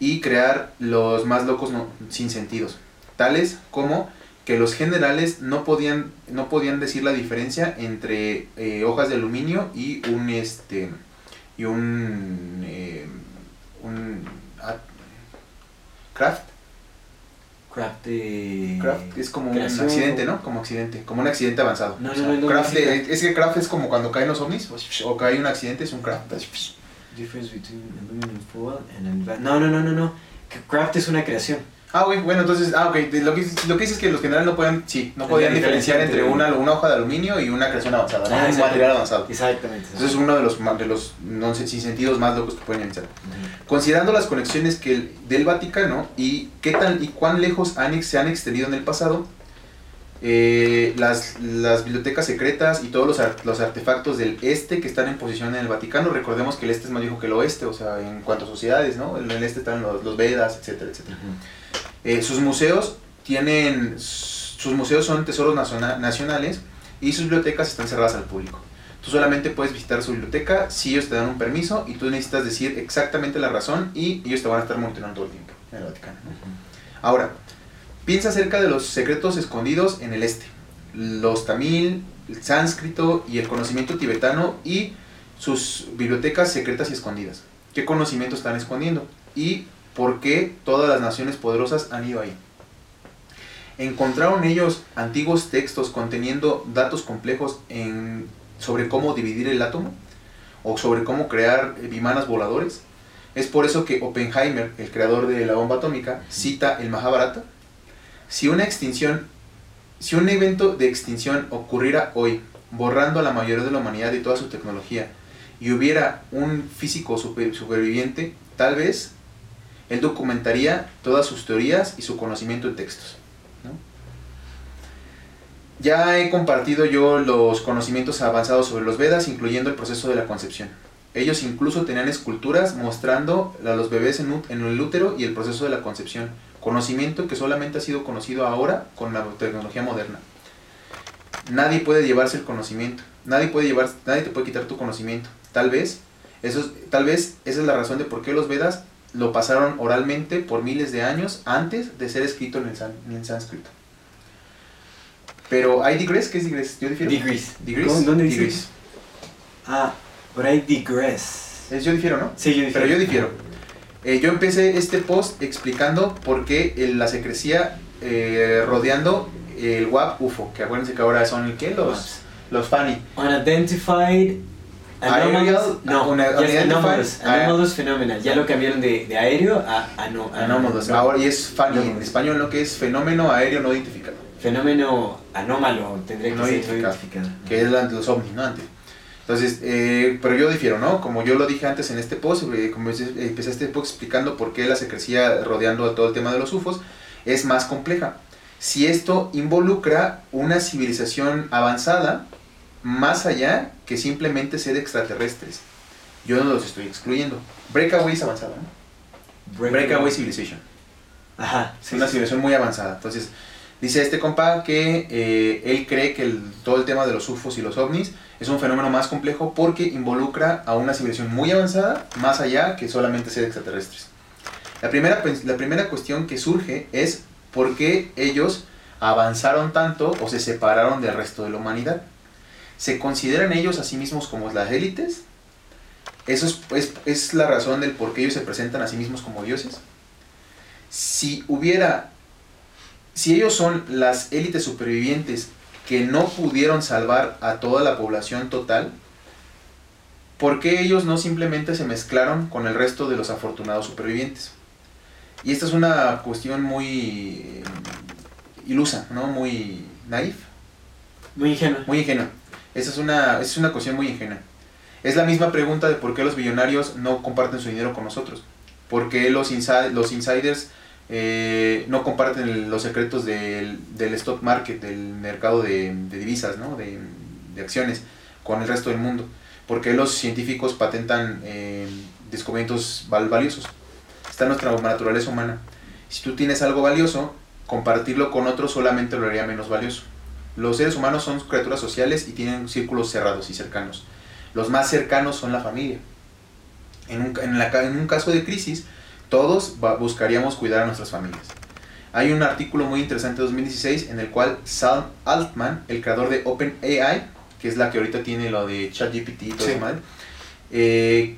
y crear los más locos sin sentidos, tales como que los generales no podían, no podían decir la diferencia entre eh, hojas de aluminio y un este y un, eh, un ah, craft Craft de. Craft es como un accidente, ¿no? Como accidente, como un accidente avanzado. No, O no, sea, no, no, craft no, de- sí. es que craft es como cuando caen los ovnis pues, o cae un accidente, es un craft. Difference between aluminum foil and No, no, no, no, no. Craft es una creación. Ah, güey, bueno, entonces, ah, ok, lo que, lo que dices es que los generales no pueden, sí, no podían diferencia diferenciar entre una, una hoja de aluminio y una creación avanzada, ¿no? Ah, un exacto. material avanzado. Exactamente. Entonces es uno de los, de los no sé, sin sentidos más locos que pueden iniciar. Ujú. Considerando las conexiones que el- del Vaticano y qué tan y cuán lejos han, se han extendido en el pasado, eh, las, las bibliotecas secretas y todos los, ar- los artefactos del este que están en posición en el Vaticano, recordemos que el este es más viejo que el oeste, o sea, en cuanto a sociedades, ¿no? En el este están los, los Vedas, etcétera, etcétera. Eh, sus museos tienen, sus museos son tesoros naciona- nacionales y sus bibliotecas están cerradas al público. Tú solamente puedes visitar su biblioteca si ellos te dan un permiso y tú necesitas decir exactamente la razón y ellos te van a estar monitoreando todo el tiempo en el Vaticano. ¿no? Ahora, piensa acerca de los secretos escondidos en el este. Los tamil, el sánscrito y el conocimiento tibetano y sus bibliotecas secretas y escondidas. ¿Qué conocimiento están escondiendo? Y por qué todas las naciones poderosas han ido ahí. Encontraron ellos antiguos textos conteniendo datos complejos sobre cómo dividir el átomo o sobre cómo crear bimanas voladores. Es por eso que Oppenheimer, el creador de la bomba atómica, cita el Mahabharata. Si una extinción, si un evento de extinción ocurriera hoy, borrando a la mayoría de la humanidad y toda su tecnología, y hubiera un físico super- superviviente, tal vez él documentaría todas sus teorías y su conocimiento en textos. Ya he compartido yo los conocimientos avanzados sobre los Vedas, incluyendo el proceso de la concepción. Ellos incluso tenían esculturas mostrando a los bebés en, en el útero y el proceso de la concepción. Conocimiento que solamente ha sido conocido ahora con la tecnología moderna. Nadie puede llevarse el conocimiento. Nadie puede llevar, nadie te puede quitar tu conocimiento. Tal vez, eso es- tal vez esa es la razón de por qué los Vedas lo pasaron oralmente por miles de años antes de ser escrito en el, sán- en el sánscrito. Pero hay digress, ¿qué es digress? Yo difiero. Digress. Digress. ¿Dónde dice? Digress. Ah, por ahí digress. Es yo difiero, ¿no? Sí, yo Pero yo difiero. Eh, yo empecé este post explicando por qué la secrecía eh, rodeando el WAP UFO, que acuérdense que ahora son el qué? Los, los FANI. Unidentified Anomalous, no, Una- ya es anomalous, anomalous phenomena. Ya lo cambiaron de, de aéreo a ano- Anómalos. Ahora, y es funny, en español lo que es fenómeno aéreo no identificado, Fenómeno anómalo tendría que No ser identificado. identificado. que es la los ovnis, ¿no? Antes. Entonces, eh, pero yo difiero, ¿no? Como yo lo dije antes en este post, eh, como empecé, empecé este post explicando por qué la secrecía rodeando a todo el tema de los UFOs es más compleja. Si esto involucra una civilización avanzada más allá que simplemente ser extraterrestres. Yo no los estoy excluyendo. Breakaway es avanzada, ¿no? Breakaway Civilization. Ajá, Es una sí, sí. civilización muy avanzada. Entonces, dice este compa que eh, él cree que el- todo el tema de los UFOs y los ovnis es un fenómeno más complejo porque involucra a una civilización muy avanzada, más allá que solamente ser extraterrestres. La primera, pens- la primera cuestión que surge es por qué ellos avanzaron tanto o se separaron del resto de la humanidad. ¿Se consideran ellos a sí mismos como las élites? Eso es, es- es la razón del por qué ellos se presentan a sí mismos como dioses. Si hubiera, si ellos son las élites supervivientes que no pudieron salvar a toda la población total, ¿por qué ellos no simplemente se mezclaron con el resto de los afortunados supervivientes? Y esta es una cuestión muy eh, ilusa, ¿no? Muy naif, Muy ingenuo. muy ingenua. Esa es una, es una cuestión muy ingenua. Es la misma pregunta de por qué los billonarios no comparten su dinero con nosotros. ¿Por qué los, insi- los insiders eh, no comparten el- los secretos del, del stock market, del mercado de, de divisas, ¿no? de, de acciones, con el resto del mundo? ¿Por qué los científicos patentan eh, descubrimientos val- valiosos? Está en nuestra naturaleza humana. Si tú tienes algo valioso, compartirlo con otros solamente lo haría menos valioso. Los seres humanos son criaturas sociales y tienen círculos cerrados y cercanos. Los más cercanos son la familia. En un, en la ca- en un caso de crisis, todos buscaríamos cuidar a nuestras familias. Hay un artículo muy interesante de 2016 en el cual Sam Altman, el creador de OpenAI, que es la que ahorita tiene lo de ChatGPT y todo Sí. eso eh,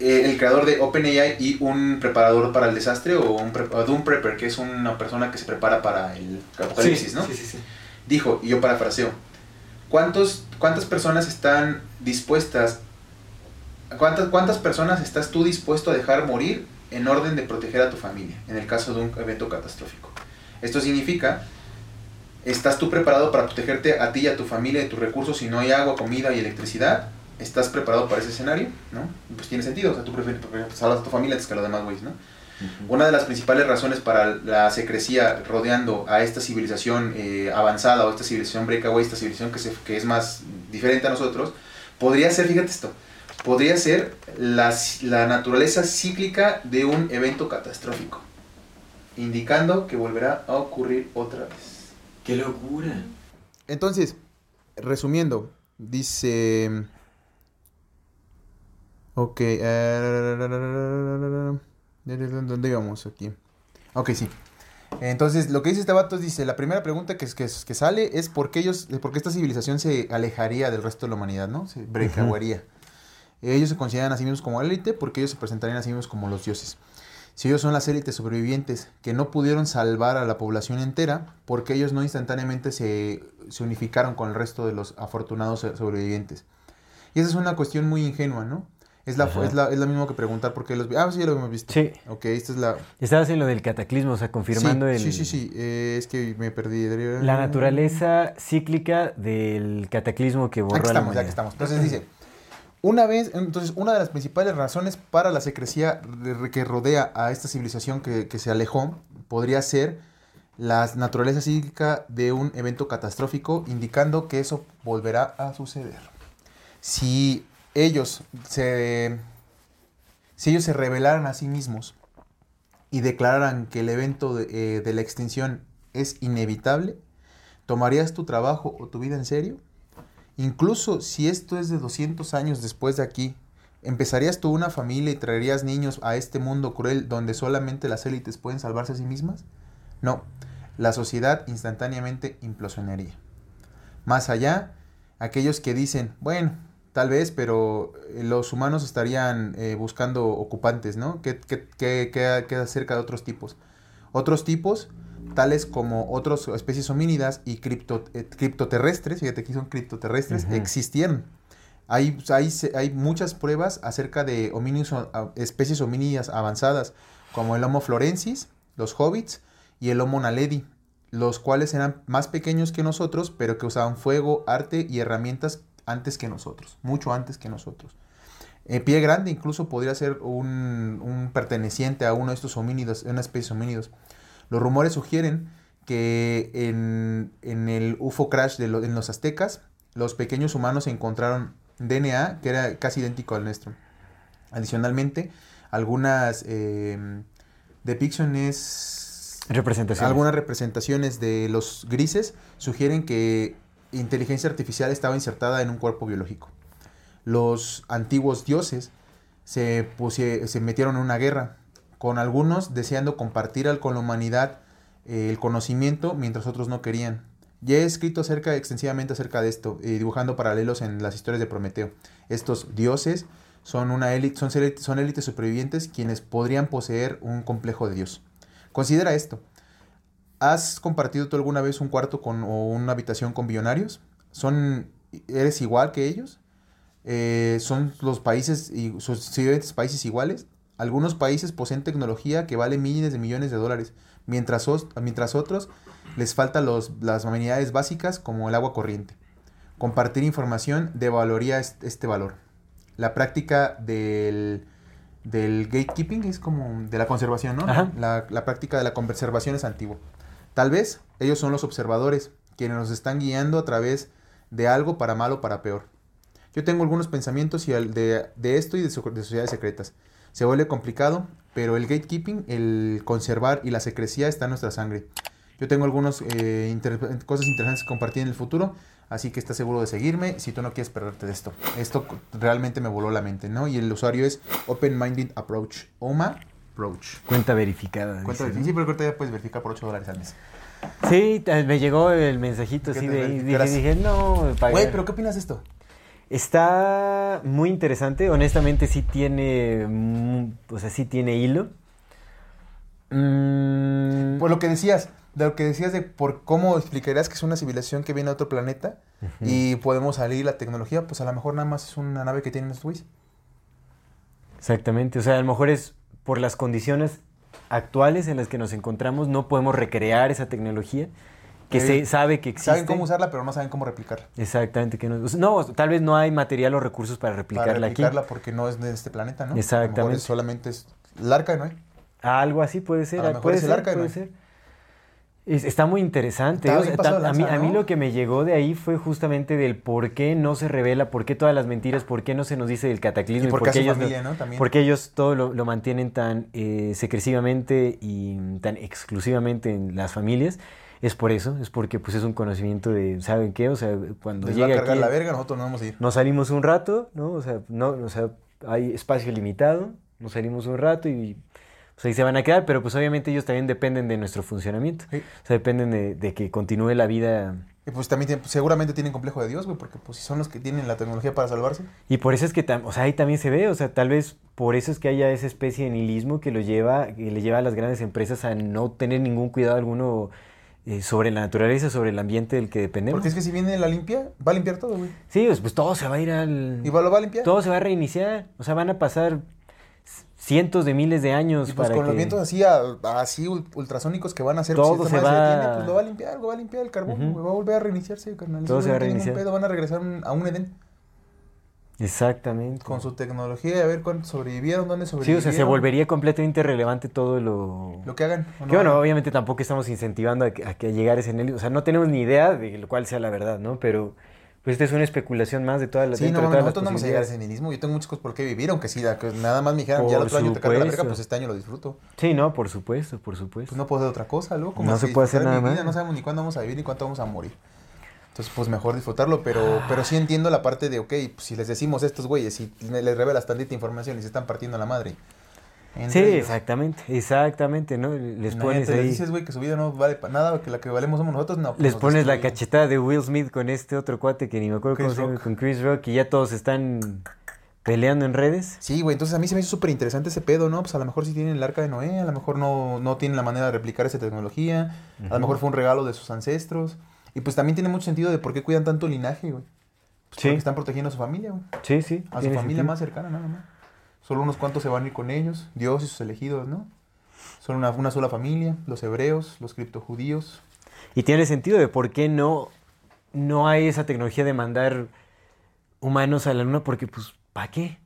eh, el creador de OpenAI y un preparador para el desastre o un, pre- o Doom Prepper, que es una persona que se prepara para el apocalipsis, sí, ¿no? Sí, sí, sí. Dijo, y yo parafraseo, ¿cuántos, ¿cuántas personas están dispuestas, cuántas, cuántas personas estás tú dispuesto a dejar morir en orden de proteger a tu familia en el caso de un evento catastrófico? Esto significa, ¿estás tú preparado para protegerte a ti y a tu familia de tus recursos si no hay agua, comida y electricidad? ¿Estás preparado para ese escenario? ¿No? Pues tiene sentido, o sea, tú prefieres, salvar a tu familia antes que a los demás güeyes, ¿no? Una de las principales razones para la secrecía rodeando a esta civilización eh, avanzada o esta civilización breakaway, esta civilización que, se- que es más diferente a nosotros, podría ser, fíjate esto, podría ser la, la naturaleza cíclica de un evento catastrófico, indicando que volverá a ocurrir otra vez. ¡Qué locura! Entonces, resumiendo, dice... Ok, eh, ¿dónde íbamos aquí? Ok, sí. Entonces, lo que dice este vato es, dice, la primera pregunta que, que, que sale es por qué ellos, por qué esta civilización se alejaría del resto de la humanidad, ¿no? Se brecaguaría. Ellos se consideran a sí mismos como élite porque ellos se presentarían a sí mismos como los dioses. Si ellos son las élites sobrevivientes que no pudieron salvar a la población entera, porque ellos no instantáneamente se, se unificaron con el resto de los afortunados sobrevivientes. Y esa es una cuestión muy ingenua, ¿no? Es la, es la, es la mismo que preguntar por qué los... Ah, sí, ya lo hemos visto. Sí. Ok, esta es la... Estabas en lo del cataclismo, o sea, confirmando sí, el, Sí, sí, sí. eh, es que me perdí. la naturaleza cíclica del cataclismo que borró Aquí a la estamos, ya que humanidad. estamos. Entonces dice, una vez, entonces una de las principales razones para la secrecía que rodea a esta civilización que, que se alejó podría ser la naturaleza cíclica de un evento catastrófico, indicando que eso volverá a suceder. Si ellos se, si ellos se rebelaran a sí mismos y declararan que el evento de, eh, de la extinción es inevitable, ¿tomarías tu trabajo o tu vida en serio? Incluso si esto es de 200 años después de aquí, ¿empezarías tú una familia y traerías niños a este mundo cruel donde solamente las élites pueden salvarse a sí mismas? No, la sociedad instantáneamente implosionaría. Más allá, aquellos que dicen, bueno, tal vez, pero eh, los humanos estarían eh, buscando ocupantes, ¿no? ¿Qué, qué, qué- qué queda cerca de otros tipos? Otros tipos, tales como otras especies homínidas y cripto, eh, criptoterrestres, fíjate aquí son criptoterrestres, existieron. Hay, hay, hay muchas pruebas acerca de homínidos, especies homínidas avanzadas, como el Homo florensis, los hobbits y el Homo naledi, los cuales eran más pequeños que nosotros, pero que usaban fuego, arte y herramientas antes que nosotros, mucho antes que nosotros. El pie grande incluso podría ser un, un, perteneciente a uno de estos homínidos, una especie de homínidos. Los rumores sugieren que en, en el UFO crash de en los aztecas, los pequeños humanos encontraron DNA que era casi idéntico al nuestro. Adicionalmente, algunas eh, depicciones, representaciones. algunas representaciones de los grises sugieren que inteligencia artificial estaba insertada en un cuerpo biológico. Los antiguos dioses se, se metieron en una guerra, con algunos deseando compartir con la humanidad eh, el conocimiento, mientras otros no querían. Ya he escrito extensivamente acerca de esto, eh, dibujando paralelos en las historias de Prometeo. Estos dioses son una élite, son, son élites supervivientes quienes podrían poseer un complejo de Dios. Considera esto. ¿Has compartido tú alguna vez un cuarto con, o una habitación con billonarios? ¿Son, ¿Eres igual que ellos? Eh, ¿Son los países, y sus países iguales? Algunos países poseen tecnología que vale miles de millones de dólares, mientras, mientras otros les faltan los, las amenidades básicas como el agua corriente. Compartir información devaluaría este valor. La práctica del, del gatekeeping es como de la conservación, ¿no? La, la, práctica de la conservación es antigua. Tal vez ellos son los observadores, quienes nos están guiando a través de algo para mal o para peor. Yo tengo algunos pensamientos de, de esto y de, de sociedades secretas. Se vuelve complicado, pero el gatekeeping, el conservar y la secrecía está en nuestra sangre. Yo tengo algunas eh, cosas interesantes que compartir en el futuro, así que estás seguro de seguirme si tú no quieres perderte de esto. Esto realmente me voló la mente, ¿no? Y el usuario es Open Minded Approach, OMA Cuenta verificada. Cuenta. Sí, pero ahorita ya puedes verificar por 8 dólares al mes. Sí, me llegó el mensajito así de ahí. Dije, dije, no, Güey, pero ¿qué opinas de esto? Está muy interesante, honestamente sí tiene, o sea, sí tiene hilo. Mm. Por lo que decías, de lo que decías de por cómo explicarías que es una civilización que viene a otro planeta y podemos salir la tecnología, pues a lo mejor nada más es una nave que tienen los güeyes. Exactamente, o sea, a lo mejor es por las condiciones actuales en las que nos encontramos, no podemos recrear esa tecnología que se sabe que existe. Saben cómo usarla, pero no saben cómo replicarla. Exactamente. Que no, no, tal vez no hay material o recursos para replicarla, para replicarla porque no es de este planeta, ¿no? Exactamente. solamente es el arca, ¿no? Algo así puede ser. puede ser, puede ser. Está muy interesante. a, mí, a, mí, lo que me llegó de ahí fue justamente del por qué no se revela, por qué todas las mentiras, por qué no se nos dice del cataclismo. Y por, qué ellos, porque ellos todo lo, lo mantienen tan eh, secresivamente y tan exclusivamente en las familias es por eso, es porque pues es un conocimiento de, ¿saben qué? O sea, cuando llega a cargar la verga, nosotros no vamos a ir. Nos salimos un rato, ¿no? O sea, no, o sea, hay espacio limitado, nos salimos un rato y pues ahí se van a quedar, pero pues obviamente ellos también dependen de nuestro funcionamiento. O sea, dependen de, que continúe la vida. Y pues también seguramente tienen complejo de Dios, güey, porque pues son los que tienen la tecnología para salvarse. Y por eso es que, o sea, ahí también se ve, o sea, tal vez por eso es que haya esa especie de nihilismo que lo lleva, que le lleva a las grandes empresas a no tener ningún cuidado alguno eh, sobre la naturaleza, sobre el ambiente del que dependemos. Porque es que si viene la limpia, va a limpiar todo, güey. Sí, pues, pues todo se va a ir al... ¿Y lo va a limpiar? Todo se va a reiniciar. O sea, van a pasar cientos de miles de años y pues para con los vientos así, así ultrasónicos que van a hacer todo se, va pues lo va a limpiar lo va a limpiar el carbón va a volver a reiniciarse carnal todo se va a reiniciar van a regresar a un Edén Exactamente. Con su tecnología y a ver cuántos sobrevivieron, dónde sobrevivieron. Sí, o sea, se volvería completamente irrelevante todo lo... Lo que hagan. que bueno, obviamente tampoco estamos incentivando a que, a que llegar a ese nivel. O sea, no tenemos ni idea de lo cual sea la verdad, ¿no? Pero pues esta es una especulación más de todas las Sí, no, nosotros no vamos a llegar a ese nihilismo. Yo tengo muchas cosas por qué vivir, aunque sí, nada más me dijeran, ya el otro año te carga la verga, pues este año lo disfruto. Sí, no, por supuesto, por supuesto. Pues no puedo hacer otra cosa, loco. No se puede hacer nada más. No sabemos ni cuándo vamos a vivir ni cuánto vamos a morir. Entonces, pues mejor disfrutarlo, pero, pero sí entiendo la parte de, ok, pues, si les decimos a estos güeyes, si les revelas tantita información y se están partiendo la madre. Sí, exactamente, exactamente, ¿no? Les pones ahí... Les dices, güey, que su vida no vale para nada, que la que valemos somos nosotros, no. Pues les pones la cachetada de Will Smith con este otro cuate que ni me acuerdo cómo se llama, con Chris Rock, y ya todos están peleando en redes. Sí, güey, entonces a mí se me hizo súper interesante ese pedo, ¿no? Pues a lo mejor sí tienen el arca de Noé, a lo mejor no, no tienen la manera de replicar esa tecnología, a lo mejor fue un regalo de sus ancestros. Y pues también tiene mucho sentido de por qué cuidan tanto el linaje, güey. Pues Porque están protegiendo a su familia, güey. Sí, sí. A su familia más cercana, nada más. Solo unos cuantos se van a ir con ellos, Dios y sus elegidos, ¿no? Son una, una sola familia, los hebreos, los criptojudíos. Y tiene sentido de por qué no, no hay esa tecnología de mandar humanos a la luna, porque pues, ¿para qué?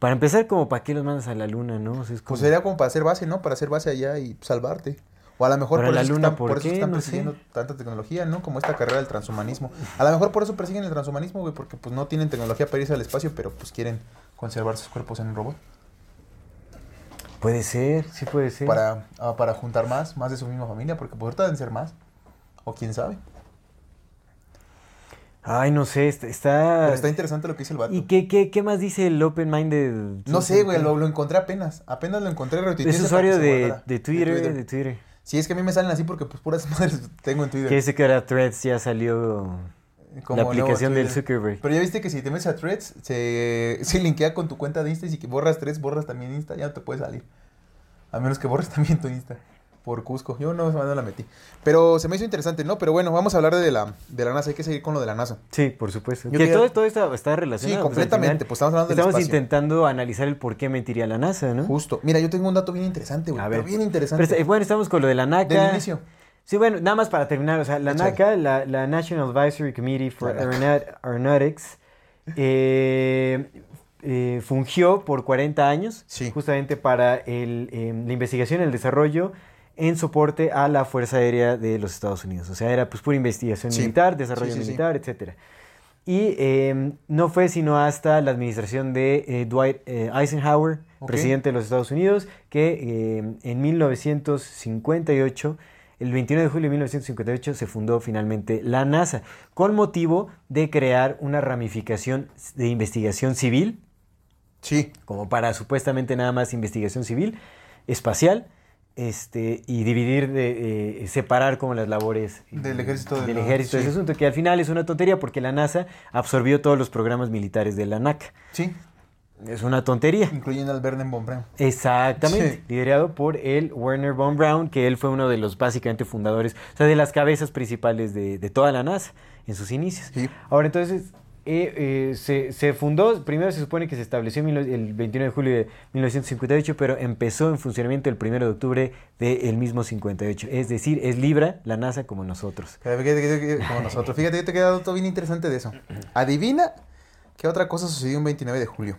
Para empezar, como para qué los mandas a la luna, ¿no? Pues sería como para hacer base, ¿no? Para hacer base allá y salvarte. O a lo mejor por, la eso, luna, están, por, eso están persiguiendo tanta tecnología, ¿no? Como esta carrera del transhumanismo. A lo mejor por eso persiguen el transhumanismo, güey, porque pues no tienen tecnología para irse al espacio, pero pues quieren conservar sus cuerpos en un robot. Puede ser, sí puede ser. Para, ah, para juntar más, más de su misma familia, porque por ahorita deben ser más. O quién sabe. Ay, no sé, está... está interesante lo que dice el vato. ¿Y qué, qué, qué más dice el Open Minded? No sé, güey, lo, lo, encontré apenas. Apenas lo encontré. Es usuario de, de, Twitter, de, Twitter, Sí, es que a mí me salen así porque pues puras (laughs) madres tengo en Twitter. Que dice que ahora Threads ya salió Como la aplicación del Zuckerberg. Pero ya viste que si te metes a Threads, se, (laughs) se linkea con tu cuenta de Insta y si que borras Threads, borras también Insta, ya no te puede salir. A menos que borres (laughs) también tu Insta por Cusco. Yo no, no la metí. Pero se me hizo interesante, ¿no? Pero bueno, vamos a hablar de la, de la NASA. Hay que seguir con lo de la NASA. Sí, por supuesto. que todo, todo está, está, relacionado. Sí, completamente. Pues, estamos hablando Estamos intentando analizar el por qué mentiría la NASA, ¿no? Justo. Mira, yo tengo un dato bien interesante, güey. Ver. bien interesante. bueno, estamos con lo de la NACA. Del inicio. Sí, bueno, nada más para terminar. O sea, la NACA, la, la, National Advisory Committee for Aeronautics, eh, eh, fungió por 40 años sí. justamente para el, eh, la investigación, el desarrollo en soporte a la Fuerza Aérea de los Estados Unidos. O sea, era pues pura investigación militar, desarrollo militar, etc. Y em, no fue sino hasta la administración de eh, Dwight eh, Eisenhower, presidente de los Estados Unidos, que em, en 1958, el 29 de julio de 1958, se fundó finalmente la NASA, con motivo de crear una ramificación de investigación civil. Sí. Como para supuestamente nada más investigación civil, espacial este, y dividir, de, eh, separar como las labores del ejército, del ejército ese asunto, que al final es una tontería porque la NASA absorbió todos los programas militares de la NAC. Sí. Es una tontería. Incluyendo al Werner von Braun. Exactamente, liderado por el Werner von Braun, que él fue uno de los básicamente fundadores, o sea, de las cabezas principales de, de toda la NASA en sus inicios. Sí. Ahora, entonces, eh, se, se, fundó, primero se supone que se estableció el 29 de julio de 1958, pero empezó en funcionamiento el 1 de octubre del mismo 58. Es decir, es Libra, la NASA, como nosotros. Como nosotros. Fíjate, yo te he quedado todo bien interesante de eso. Adivina qué otra cosa sucedió un 29 de julio.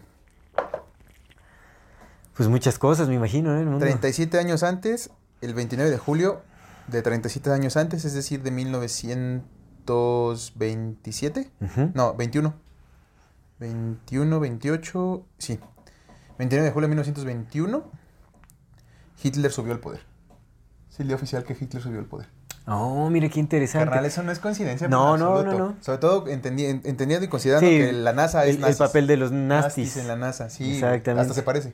Pues muchas cosas, me imagino. ¿eh? 37 años antes, el 29 de julio de 37 años antes, es decir, de 1900 1927. No, 21. 21, 28. Sí. 29 de julio de 1921. Hitler subió al poder. Es el día oficial que Hitler subió al poder. Oh, mire qué interesante. Carnal, eso no es coincidencia. No, no, no, no. Sobre todo entendiendo y considerando que la NASA es el, el papel de los nazis. en la NASA, sí. Exactamente. Hasta se parece.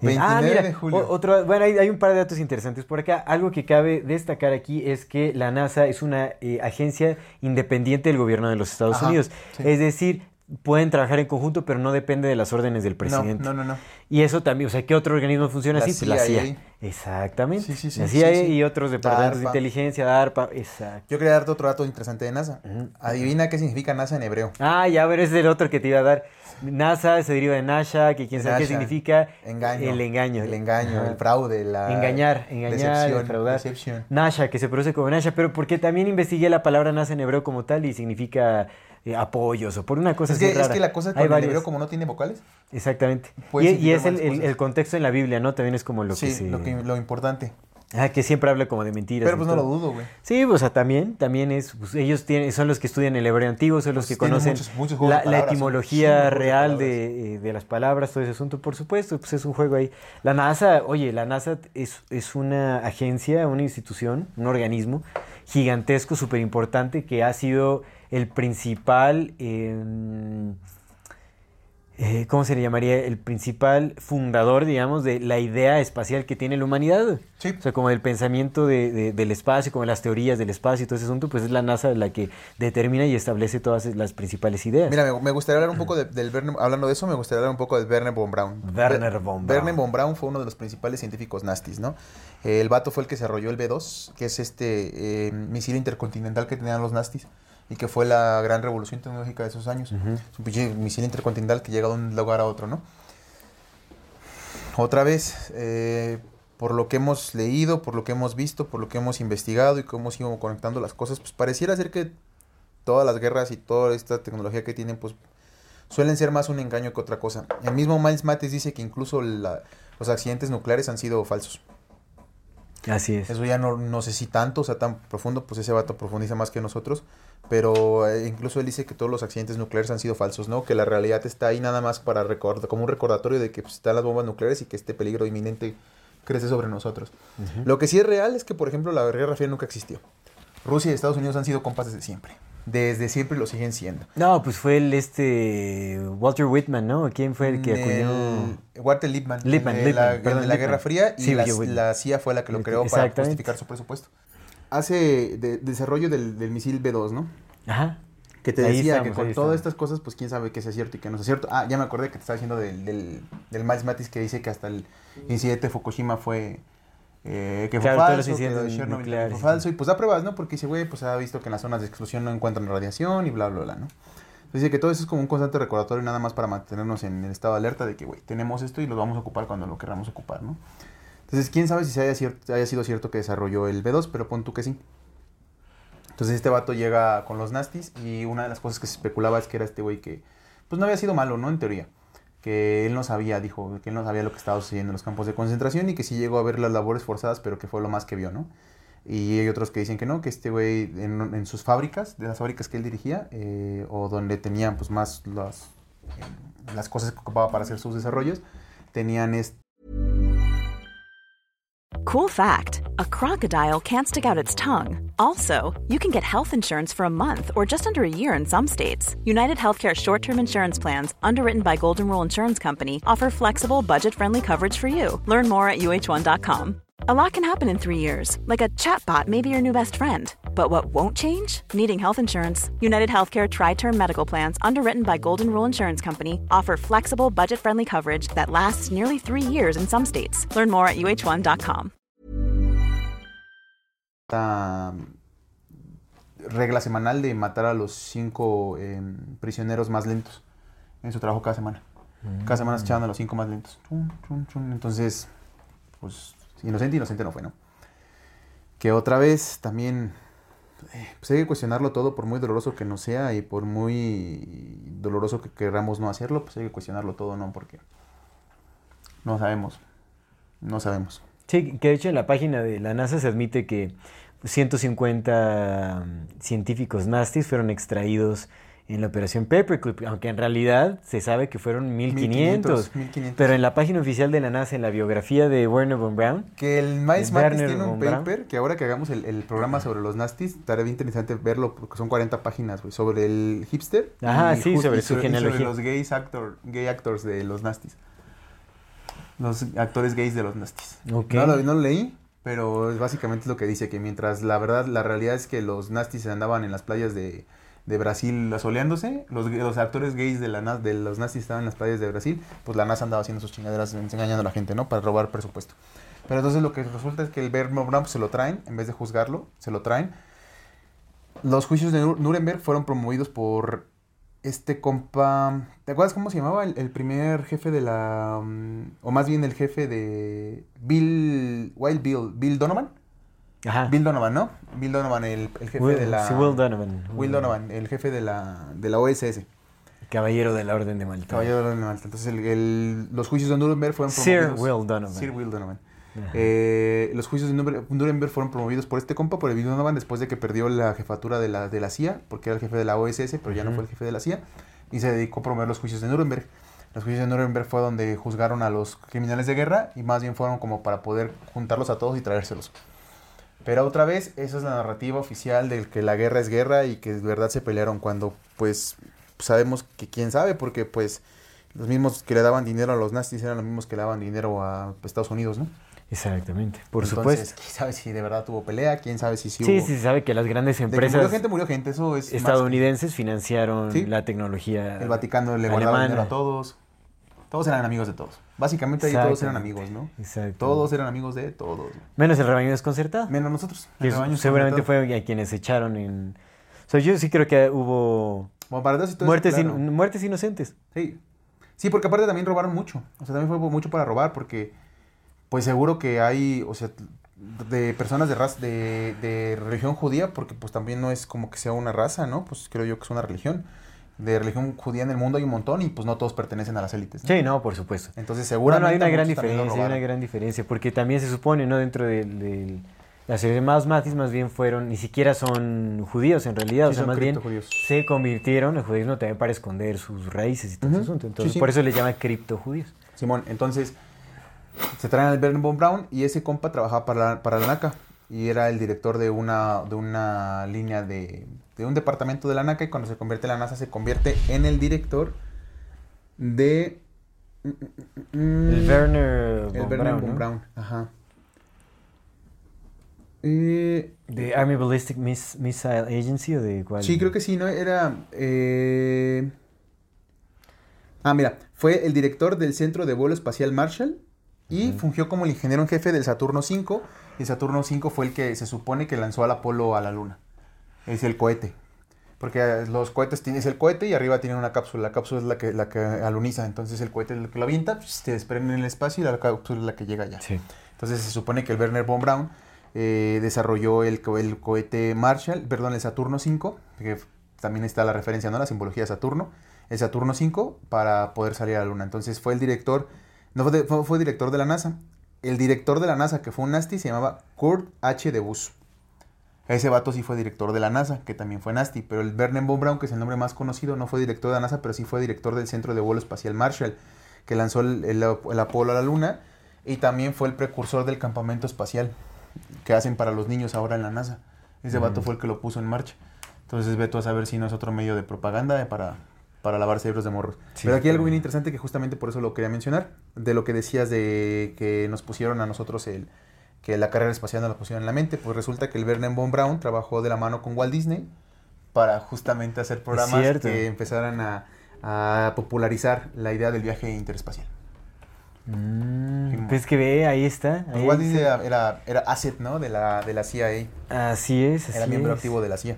29 ah, mira, de julio. Otro, bueno, hay, un par de datos interesantes por acá. Algo que cabe destacar aquí es que la NASA es una eh, agencia independiente del gobierno de los Estados Unidos. Es decir, pueden trabajar en conjunto, pero no depende de las órdenes del presidente. No, no, no. Y eso también, o sea, ¿qué otro organismo funciona así? Pues la CIA. Exactamente. Sí, sí, sí. La CIA y otros departamentos de inteligencia, DARPA, exacto. Yo quería darte otro dato interesante de NASA. Adivina qué significa NASA en hebreo. Ah, ya, a ver, es el otro que te iba a dar. NASA se deriva de Nasha, que quién sabe qué significa. Engaño. El engaño. El engaño, el fraude, la. Engañar, engañar, decepción, Nasha, que se produce como Nasha, pero porque también investigué la palabra NASA en hebreo como tal y significa eh, apoyos o por una cosa es que, Es que la cosa es que el hebreo como no tiene vocales. Exactamente. Y, es el, contexto en la Biblia, ¿no? También es como lo que Sí, lo, lo importante. Ah, que siempre habla como de mentiras. Pero pues no lo dudo, güey. Sí, o sea, también, también es, pues, ellos tienen, son los que estudian el hebreo antiguo, son los pues que conocen la, etimología real de, eh, de, las palabras, todo ese asunto, por supuesto, pues es un juego ahí. La NASA, oye, la NASA es, es una agencia, una institución, un organismo gigantesco, súper importante, que ha sido el principal... Eh, eh, ¿cómo se le llamaría? El principal fundador, digamos, de la idea espacial que tiene la humanidad. Sí. O sea, como el pensamiento de, del espacio, como las teorías del espacio y todo ese asunto, pues es la NASA la que determina y establece todas las principales ideas. Mira, me, gustaría hablar un poco del Werner, hablando de eso, me gustaría hablar un poco de Werner von Braun. Werner von Braun. Werner von Braun fue uno de los principales científicos nazis, ¿no? El vato fue el que desarrolló el B-2, que es este eh, misil intercontinental que tenían los nazis y que fue la gran revolución tecnológica de esos años. Es un misil intercontinental que llega de un lugar a otro, ¿no? Otra vez, eh, por lo que hemos leído, por lo que hemos visto, por lo que hemos investigado y cómo hemos ido conectando las cosas, pues pareciera ser que todas las guerras y toda esta tecnología que tienen, pues suelen ser más un engaño que otra cosa. El mismo Miles Matis dice que incluso los accidentes nucleares han sido falsos. Así es. Eso ya no, no sé si tanto, o sea, tan profundo, pues ese vato profundiza más que nosotros, pero eh, incluso él dice que todos los accidentes nucleares han sido falsos, ¿no? Que la realidad está ahí nada más para recordar, como un recordatorio de que pues, están las bombas nucleares y que este peligro inminente crece sobre nosotros. Lo que sí es real es que, por ejemplo, la Guerra Fría nunca existió. Rusia y Estados Unidos han sido compas desde siempre desde siempre lo siguen siendo. No, pues fue el este Walter Whitman, ¿no? ¿Quién fue el que acuñó? Walter Lippmann. Lippmann, de, la, la, Guerra Fría y la, CIA fue la que lo creó para justificar su presupuesto. Hace de, desarrollo del, del, misil B2, ¿no? Ajá. Que te decía que con todas estas cosas, pues quién sabe qué sea cierto y qué no sea cierto. Ah, ya me acordé que te estaba diciendo del, del, del Miles Matis que dice que hasta el incidente de Fukushima fue eh, que fue falso, que fue falso, y pues da pruebas, ¿no? Porque dice, güey, pues ha visto que en las zonas de explosión no encuentran radiación y bla, bla, bla, ¿no? Entonces dice que todo eso es como un constante recordatorio nada más para mantenernos en el estado de alerta de que, güey, tenemos esto y lo vamos a ocupar cuando lo queramos ocupar, ¿no? Entonces, quién sabe si haya, haya sido cierto que desarrolló el B2, pero pon tú que sí. Entonces este vato llega con los nastis y una de las cosas que se especulaba es que era este güey que, pues no había sido malo, ¿no? En teoría que él no sabía, dijo, que él no sabía lo que estaba sucediendo en los campos de concentración y que sí llegó a ver las labores forzadas, pero que fue lo más que vio, ¿no? Y hay otros que dicen que no, que este güey en, sus fábricas, de las fábricas que él dirigía, eh, o donde tenían pues más las, las cosas que ocupaba para hacer sus desarrollos, tenían este... Cool fact, a crocodile can't stick out its tongue. Also, you can get health insurance for a month or just under a year in some states. United Healthcare short term insurance plans, underwritten by Golden Rule Insurance Company, offer flexible, budget friendly coverage for you. Learn more at uh1.com. A lot can happen in three years, like a chatbot may be your new best friend. But what won't change? Needing health insurance. United Healthcare Tri Term Medical Plans, underwritten by Golden Rule Insurance Company, offer flexible, budget friendly coverage that lasts nearly three years in some states. Learn more at uh1.com. La mm, regla semanal de matar a los cinco em, prisioneros más lentos en su trabajo cada semana. Cada semana se echaban a los cinco más lentos. Entonces, pues, inocente, inocente no fue, ¿no? Que otra vez también, pues hay que cuestionarlo todo, por muy doloroso que no sea y por muy doloroso que queramos no hacerlo, pues hay que cuestionarlo todo, ¿no? Porque no sabemos, no sabemos. Sí, que de hecho en la página de la NASA se admite que 150 mm, científicos nazis fueron extraídos en la operación Paperclip, aunque en realidad se sabe que fueron 1500. Pero en la página oficial de la NASA, en la biografía de Werner von Braun. Que el Miles Matis tiene un paper, que ahora que hagamos el, programa sobre los nastis, estará bien interesante verlo, porque son 40 páginas, sobre el hipster. Ajá, sí, sobre su genealogía. Sobre los gays actor, gay actors de los nastis. Los actores gays de los nastis. No, lo, no lo leí, pero básicamente es lo que dice, que mientras la verdad, la realidad es que los nastis andaban en las playas de, de Brasil asoleándose, los, los actores gays de, la, de los nazis estaban en las playas de Brasil, pues la NASA andaba haciendo sus chingaderas engañando a la gente, ¿no? Para robar presupuesto. Pero entonces lo que resulta es que el Bergman Brown se lo traen, en vez de juzgarlo, se lo traen. Los juicios de Nuremberg fueron promovidos por este compa, ¿te acuerdas cómo se llamaba el, primer jefe de la, mm, o más bien el jefe de Bill, Wild Bill, Bill Donovan? Ajá. Bill Donovan, ¿no? Bill Donovan, el, jefe de la... Sí, Will Donovan. Will Donovan, el jefe de la, de la OSS. Caballero de la Orden de Malta. Caballero de la Orden de Malta. Entonces, el, los juicios de Nuremberg fueron promovidos... Sir Will Donovan. Sir Will Donovan. Eh, los juicios de Nuremberg fueron promovidos por este compa, por el Bill Donovan, después de que perdió la jefatura de la, de la CIA, porque era el jefe de la OSS, pero ya no fue el jefe de la CIA, y se dedicó a promover los juicios de Nuremberg. Los juicios de Nuremberg fue donde juzgaron a los criminales de guerra y más bien fueron como para poder juntarlos a todos y traérselos. Pero otra vez, esa es la narrativa oficial de que la guerra es guerra y que de verdad se pelearon cuando pues sabemos que quién sabe, porque pues los mismos que le daban dinero a los nazis eran los mismos que le daban dinero a Estados Unidos, ¿no? Exactamente, por supuesto. ¿Quién sabe si de verdad tuvo pelea? ¿Quién sabe si sí hubo... Sí, sí, sabe que las grandes empresas... murió gente, murió gente, eso es... Estadounidenses financiaron la tecnología El Vaticano le guardaba dinero a todos. Todos eran amigos de todos. Básicamente ahí todos eran amigos, ¿no? Exacto. Todos eran amigos de todos. Menos el rebaño desconcertado. Menos nosotros. seguramente fue a quienes echaron en O sea, yo sí creo que hubo muertes, muertes inocentes. Sí. Sí, porque aparte también robaron mucho. O sea, también fue mucho para robar porque pues seguro que hay, o sea, de personas de raza, de, de religión judía, porque pues también no es como que sea una raza, ¿no? Pues creo yo que es una religión de religión judía en el mundo hay un montón y pues no todos pertenecen a las élites. Sí, no, por supuesto. Entonces seguramente... hay una gran diferencia, hay una gran diferencia, porque también se supone, ¿no? Dentro de, las hermanos Matis más bien fueron, ni siquiera son judíos en realidad, o sea, más bien se convirtieron el judaísmo también para esconder sus raíces y todo ese asunto. Entonces, por eso les llaman criptojudíos. Simón, entonces se traen al Bernard von Braun y ese compa trabajaba para la, para la NACA y era el director de una, de una línea de de un departamento de la NACA y cuando se convierte en la NASA se convierte en el director de... El Werner el Werner von Braun. Ajá. Eh, ¿De Army Ballistic Missile Agency o de cuál? Sí, creo que sí, ¿no? Era... Eh... Ah, mira, fue el director del Centro de Vuelo Espacial Marshall y fungió como el ingeniero en jefe del Saturno 5. Y Saturno 5 fue el que se supone que lanzó al Apolo a la Luna es el cohete. Porque los cohetes tienes el cohete y arriba tiene una cápsula. La cápsula es la que, la que aluniza. Entonces el cohete es el que lo avienta, pues, se desprende en el espacio y la cápsula es la que llega allá. Entonces se supone que el Werner von Braun eh, desarrolló el, el, cohete Marshall, perdón, el Saturno 5, que también está la referencia, ¿no? La simbología de Saturno. El Saturno 5 para poder salir a la Luna. Entonces fue el director, no fue, fue, director de la NASA. El director de la NASA, que fue un nasty, se llamaba Kurt H. de Bus. Ese vato sí fue director de la NASA, que también fue nasty, pero el Vernon von Braun, que es el nombre más conocido, no fue director de la NASA, pero sí fue director del Centro de Vuelo Espacial Marshall, que lanzó el, Apolo a la Luna, y también fue el precursor del campamento espacial que hacen para los niños ahora en la NASA. Ese vato fue el que lo puso en marcha. Entonces veto a saber si no es otro medio de propaganda para, para lavar cerebros de morros. pero aquí hay algo bien interesante que justamente por eso lo quería mencionar, de lo que decías de que nos pusieron a nosotros el, que la carrera espacial no la pusieron en la mente, pues resulta que el Vernon von Braun trabajó de la mano con Walt Disney para justamente hacer programas que empezaran a, popularizar la idea del viaje interespacial. Mm, pues que ve, ahí está. Pues Walt Disney era, era, asset, ¿no? De la, de la CIA. Así es. era miembro activo de la CIA.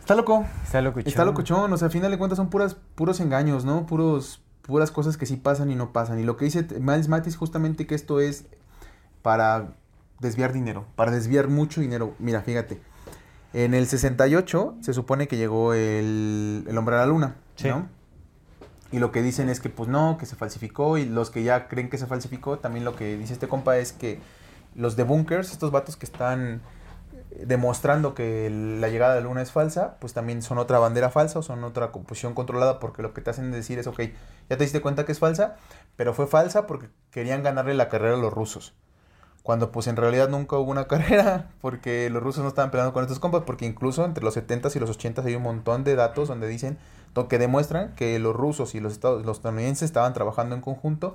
Está loco. Está locochón. Está locochón. O sea, al final de cuentas son puras, puros engaños, ¿no? Puros, puras cosas que sí pasan y no pasan. Y lo que dice Miles Mattis justamente que esto es para desviar dinero, para desviar mucho dinero. Mira, fíjate, en el 68 se supone que llegó el, hombre a la luna, ¿no? Y lo que dicen es que pues no, que se falsificó y los que ya creen que se falsificó, también lo que dice este compa es que los debunkers, estos vatos que están demostrando que la llegada a la luna es falsa, pues también son otra bandera falsa o son otra composición controlada porque lo que te hacen decir es, ok, ya te diste cuenta que es falsa, pero fue falsa porque querían ganarle la carrera a los rusos cuando pues en realidad nunca hubo una (laughs) carrera, porque los rusos no estaban peleando con estos compas, porque incluso entre los 70s y los 80s hay un montón de datos donde dicen, que demuestran que los rusos y los, estados, los estadounidenses estaban trabajando en conjunto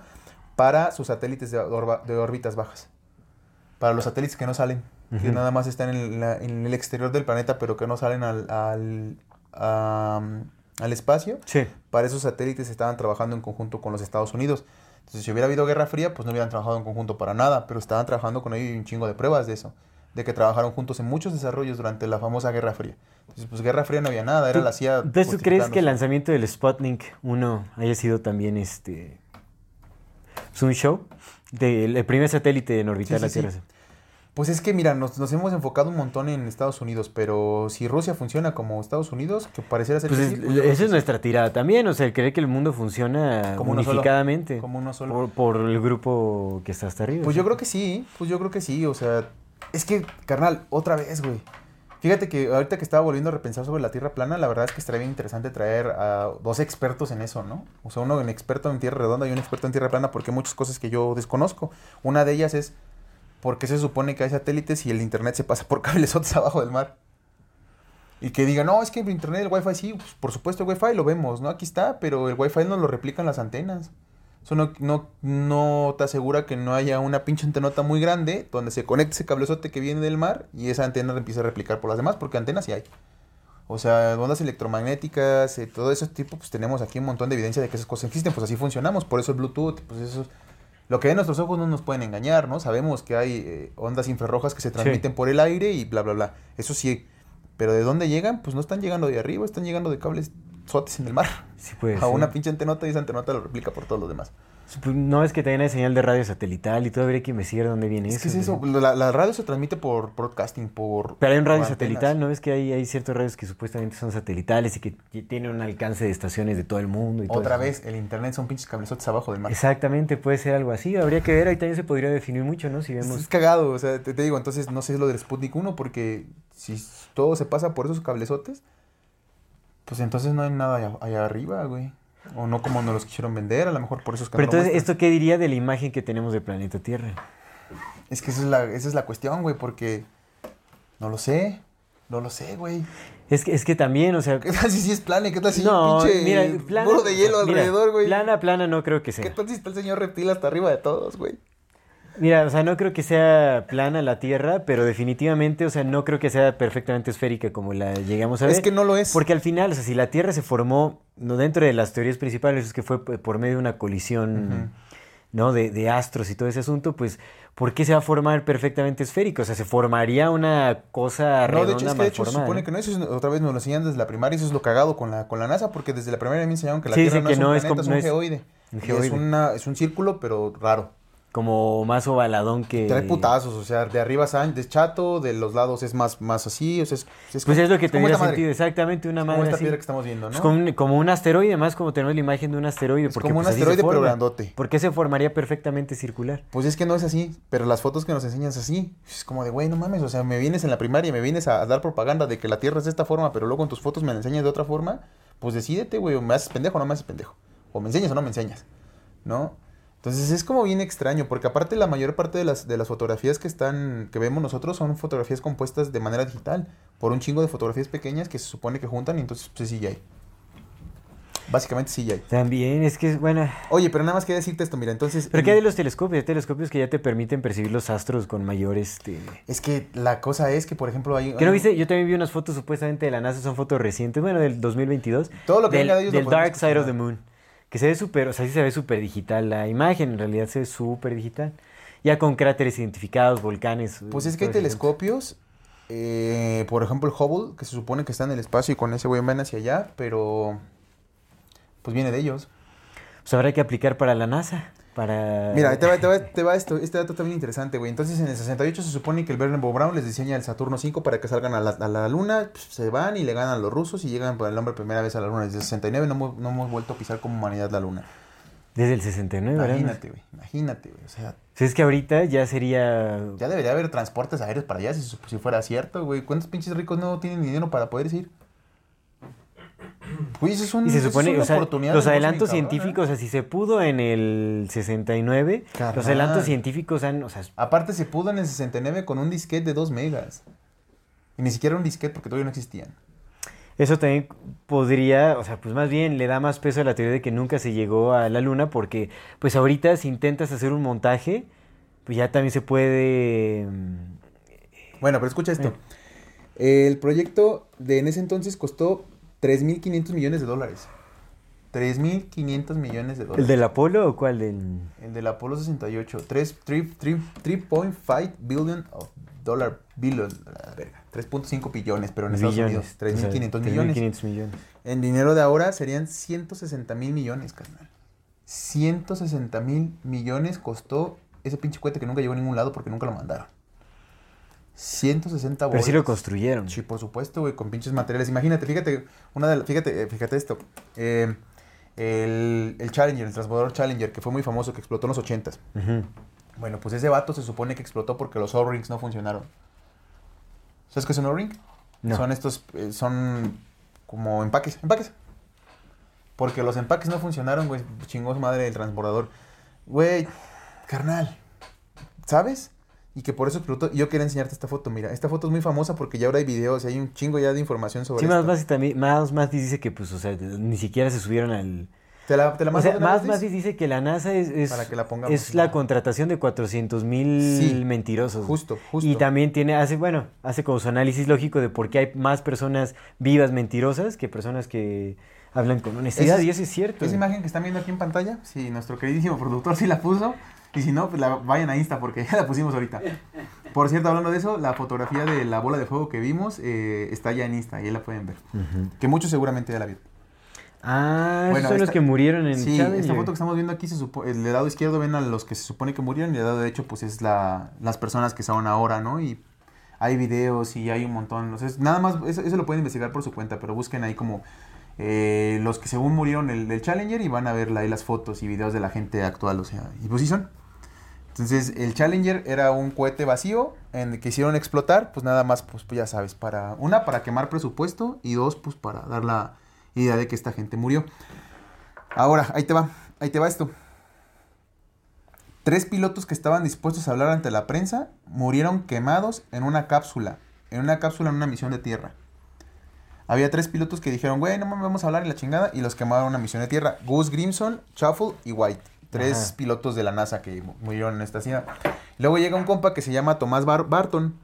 para sus satélites de, de órbitas bajas, para los satélites que no salen, que nada más están en, en, el exterior del planeta, pero que no salen al, al, al espacio, sí. para esos satélites estaban trabajando en conjunto con los Estados Unidos. Entonces, si hubiera habido Guerra Fría, pues no hubieran trabajado en conjunto para nada, pero estaban trabajando con ellos y un chingo de pruebas de eso, de que trabajaron juntos en muchos desarrollos durante la famosa Guerra Fría. Entonces, pues Guerra Fría no había nada, era la CIA. Entonces, ¿tú crees que el lanzamiento del Sputnik 1 haya sido también este. Es un show? Del primer satélite en orbitar la Tierra. Pues es que, mira, nos, hemos enfocado un montón en Estados Unidos, pero si Rusia funciona como Estados Unidos, que pareciera ser... Pues, pues esa es nuestra tirada también, o sea, el creer que el mundo funciona como unificadamente. como uno solo. Por, el grupo que está hasta arriba. Pues yo creo que sí, pues yo creo que sí, o sea, es que, carnal, otra vez, güey. Fíjate que ahorita que estaba volviendo a repensar sobre la Tierra plana, la verdad es que estaría bien interesante traer a dos expertos en eso, ¿no? O sea, uno un experto en Tierra redonda y un experto en Tierra plana, porque hay muchas cosas que yo desconozco. Una de ellas es porque se supone que hay satélites y el internet se pasa por (laughs) cables otros abajo del mar? Y que digan, no, es que el internet, el wifi sí, pues, por supuesto el wifi lo vemos, ¿no? Aquí está, pero el wifi no lo replican las antenas. Eso no, no, no te asegura que no haya una pinche antenota muy grande donde se conecte ese cablezote que viene del mar y esa antena empieza a replicar por las demás, porque antenas sí hay. O sea, ondas electromagnéticas, eh, todo ese tipo, pues tenemos aquí un montón de evidencia de que esas cosas existen, pues así funcionamos, por eso el Bluetooth, pues eso lo que ven nuestros ojos no nos pueden engañar, ¿no? Sabemos que hay eh, ondas infrarrojas que se transmiten por el aire y bla, bla, bla. Eso sí. Pero de dónde llegan, pues no están llegando de arriba, están llegando de cables sotes en el mar. Sí, puede a una pinche antenota y esa antenota lo replica por todos los demás. Pues, no es que tenga señal de radio satelital y todo habría que investigar dónde viene eso. es eso? La, radio se transmite por broadcasting, por... Pero hay un radio satelital, ¿no ves que hay, hay ciertos radios que supuestamente son satelitales y que tienen un alcance de estaciones de todo el mundo? Y Otra vez, el internet son pinches cablezotes abajo del mar. Exactamente, puede ser algo así. Habría que ver, ahí también se podría definir mucho, ¿no? Si vemos... Es cagado, o sea, te, digo, entonces no sé lo del Sputnik 1 porque si todo se pasa por esos cablezotes, pues entonces no hay nada allá arriba, güey. O no como nos los quisieron vender, a lo mejor por eso es que Pero entonces, ¿esto qué diría de la imagen que tenemos del planeta Tierra? Es que esa es la, esa es la cuestión, güey, porque no lo sé. No lo sé, güey. Es que, es que también, o sea. ¿Qué tal si sí es plana? ¿Qué tal si no, pinche mira, plana, de hielo alrededor, güey? Plana, plana no creo que sea. ¿Qué tal si está el señor reptil hasta arriba de todos, güey? Mira, o sea, no creo que sea plana la Tierra, pero definitivamente, o sea, no creo que sea perfectamente esférica como la llegamos a ver. Es que no lo es. Porque al final, o sea, si la Tierra se formó, no dentro de las teorías principales, es que fue por medio de una colisión, ¿no? De, de, astros y todo ese asunto, pues, ¿por qué se va a formar perfectamente esférico? O sea, se formaría una cosa no, de hecho, es que de hecho se supone que no, eso es, otra vez nos lo enseñan desde la primaria, eso es lo cagado con la, con la NASA, porque desde la primaria me enseñaron que la Tierra no, es un planeta, es, un geoide. Un geoide. Es, una, es un círculo, pero raro como más ovaladón que... Trae putazos, o sea, de arriba es chato, de los lados es más, más así, o sea, es, Pues es lo que te sentido, exactamente, una madre como esta piedra que estamos viendo, ¿no? como, un, como, un, asteroide, más como tenemos la imagen de un asteroide. porque, como un pues, asteroide pero grandote. ¿Por qué se formaría perfectamente circular? Pues es que no es así, pero las fotos que nos enseñan es así. Es como de, güey, no mames, o sea, me vienes en la primaria, me vienes a, dar propaganda de que la Tierra es de esta forma, pero luego en tus fotos me la enseñas de otra forma, pues decídete, güey, o me haces pendejo o no me haces pendejo. O me enseñas o no me enseñas, ¿no? Entonces es como bien extraño, porque aparte la mayor parte de las, de las fotografías que están, que vemos nosotros son fotografías compuestas de manera digital, por un chingo de fotografías pequeñas que se supone que juntan y entonces pues sí ya hay. Básicamente sí ya hay. También, es que es buena. Oye, pero nada más quería decirte esto, mira, entonces... ¿Pero qué hay de los telescopios? Hay telescopios que ya te permiten percibir los astros con mayor, este... Es que la cosa es que, por ejemplo, hay... ¿Qué no viste? Yo también vi unas fotos supuestamente de la NASA, son fotos recientes, bueno, del 2022. Todo lo que del, de ellos Del Dark Side of the Moon que se ve súper, o sea, sí se ve súper digital la imagen, en realidad se ve súper digital. Ya con cráteres identificados, volcanes. Pues es que hay telescopios, eh, por ejemplo el Hubble, que se supone que está en el espacio y con ese güey van hacia allá, pero pues viene de ellos. Pues habrá que aplicar para la NASA. Para... Mira, te va, te, va, te va, esto, este dato también interesante, güey. Entonces, en el 68 se supone que el Werner von Braun les diseña el Saturno 5 para que salgan a la, a la Luna, pues, se van y le ganan a los rusos y llegan por el hombre primera vez a la Luna. Desde el 69 no hemos, no hemos vuelto a pisar como humanidad la Luna. Desde el 69, Imagínate, güey, imagínate, güey. O sea, si es que ahorita ya sería... Ya debería haber transportes aéreos para allá si, si fuera cierto, güey. ¿Cuántos pinches ricos no tienen dinero para poder ir? Pues es y se supone, o sea, los adelantos científicos, o sea, si se pudo en el 69, los adelantos científicos han, o sea, aparte se pudo en el 69 con un disquete de 2 megas. Y ni siquiera un disquete porque todavía no existían. Eso también podría, o sea, pues más bien le da más peso a la teoría de que nunca se llegó a la luna porque pues ahorita si intentas hacer un montaje, pues ya también se puede mm, Bueno, pero escucha esto. Eh. El proyecto de en ese entonces costó 3.500 millones de dólares. 3.500 millones de dólares. ¿El del Apolo o cuál? Del... El del Apolo 68. 3.5 billion of dollar billion, 3.5 billones, pero en Estados Unidos 3.500 millones. 3.500 millones. En dinero de ahora serían 160 mil millones, carnal. 160 mil millones costó ese pinche cohete que nunca llegó a ningún lado porque nunca lo mandaron. 160 bolas. Pero sí lo construyeron. Sí, por supuesto, güey, con pinches materiales. Imagínate, fíjate, una de fíjate, eh, fíjate esto. Eh, el, el, Challenger, el transbordador Challenger, que fue muy famoso, que explotó en los 80s. Bueno, pues ese vato se supone que explotó porque los O-rings no funcionaron. ¿Sabes qué es un O-ring? No. Son estos, eh, son como empaques, empaques. Porque los empaques no funcionaron, güey, chingó su madre el transbordador. Güey, carnal, ¿sabes? Y que por eso explotó. Yo quería enseñarte esta foto, mira, esta foto es muy famosa porque ya ahora hay videos y hay un chingo ya de información sobre sí, más, más, también, más, más dice que pues, o sea, ni siquiera se subieron al... ¿Te la, te la o sea, más, más dice que la NASA es, es, Para que la, es la contratación de 400 mil mentirosos. Justo, justo. Y también tiene, hace, bueno, hace como su análisis lógico de por qué hay más personas vivas mentirosas que personas que hablan con honestidad, y eso es cierto. Esa imagen que están viendo aquí en pantalla, si nuestro queridísimo productor sí la puso, y si no, pues la, vayan a Insta porque (laughs) ya la pusimos ahorita. Por cierto, hablando de eso, la fotografía de la bola de fuego que vimos eh, está ya en Insta y ahí la pueden ver. Que muchos seguramente ya la vieron. Ah, bueno, son los que murieron en Sí, esta foto que estamos viendo aquí, se el lado izquierdo ven a los que se supone que murieron y el lado derecho pues es la, las personas que son ahora, ¿no? Y hay videos y hay un montón. Entonces, nada más, eso, lo pueden investigar por su cuenta, pero busquen ahí como eh, los que según murieron del, Challenger y van a ver ahí las fotos y videos de la gente actual, o sea, y pues sí son. Entonces, el Challenger era un cohete vacío en el que hicieron explotar, pues nada más, pues, pues ya sabes, para, una, para quemar presupuesto y dos, pues para dar la idea de que esta gente murió. Ahora, ahí te va, ahí te va esto. Tres pilotos que estaban dispuestos a hablar ante la prensa murieron quemados en una cápsula, en una cápsula en una misión de tierra. Había tres pilotos que dijeron, güey, no me vamos a hablar en la chingada, y los quemaron en una misión de tierra. Gus Grimson, Shuffle y White. Tres pilotos de la NASA que murieron en esta ciudad. Luego llega un compa que se llama Tomás Barton,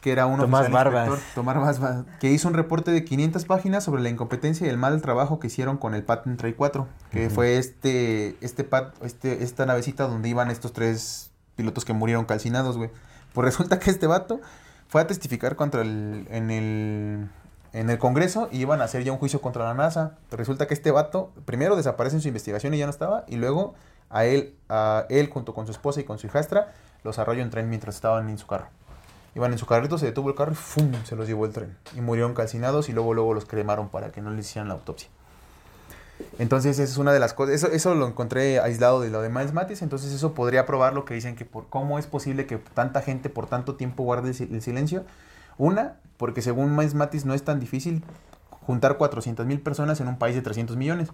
que era uno Tomás Barbas. Tomás Barbas, que hizo un reporte de 500 páginas sobre la incompetencia y el mal trabajo que hicieron con el Patent Tray 4, que fue este, este, pat, este, esta navecita donde iban estos tres pilotos que murieron calcinados, güey. Pues resulta que este vato fue a testificar contra el, en el, en el Congreso y iban a hacer ya un juicio contra la NASA. resulta que este vato primero desaparece en su investigación y ya no estaba, y luego a él, a él junto con su esposa y con su hijastra, los arrolló en tren mientras estaban en su carro. Iban en su carrito, se detuvo el carro y ¡fum! se los llevó el tren. Y murieron calcinados y luego, luego los cremaron para que no les hicieran la autopsia. Entonces, esa es una de las cosas. Eso, eso lo encontré aislado de lo de Miles Matis. Entonces, eso podría probar lo que dicen que por cómo es posible que tanta gente por tanto tiempo guarde el silencio. Una, porque según Miles Matis no es tan difícil juntar 400 mil personas en un país de 300 millones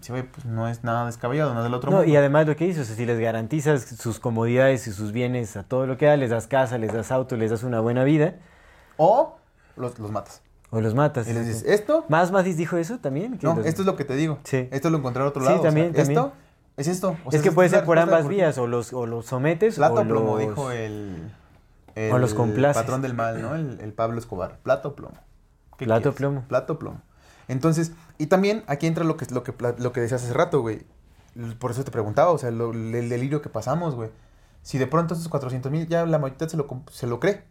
pues no es nada descabellado, no es del otro no, Y además lo que dices, si les garantizas sus comodidades y sus bienes a todo lo que da, les das casa, les das auto, les das una buena vida. O los, los matas. O los matas. Y les dices, ¿esto? ¿Más Matis dijo eso también? No, esto es lo que te digo. Sí. Esto lo encontré a otro lado. Sí, también, también. Esto es esto. es que puede ser por ambas vías, o los, o los sometes Plato o plomo, dijo el, o los complaces. patrón del mal, ¿no? El, el Pablo Escobar. Plato plomo. Plato plomo. Plato plomo. Entonces, y también aquí entra lo que, lo que, lo que decías hace rato, güey. Por eso te preguntaba, o sea, el delirio que pasamos, güey. Si de pronto estos 400 mil ya la mayoría se lo, se lo cree.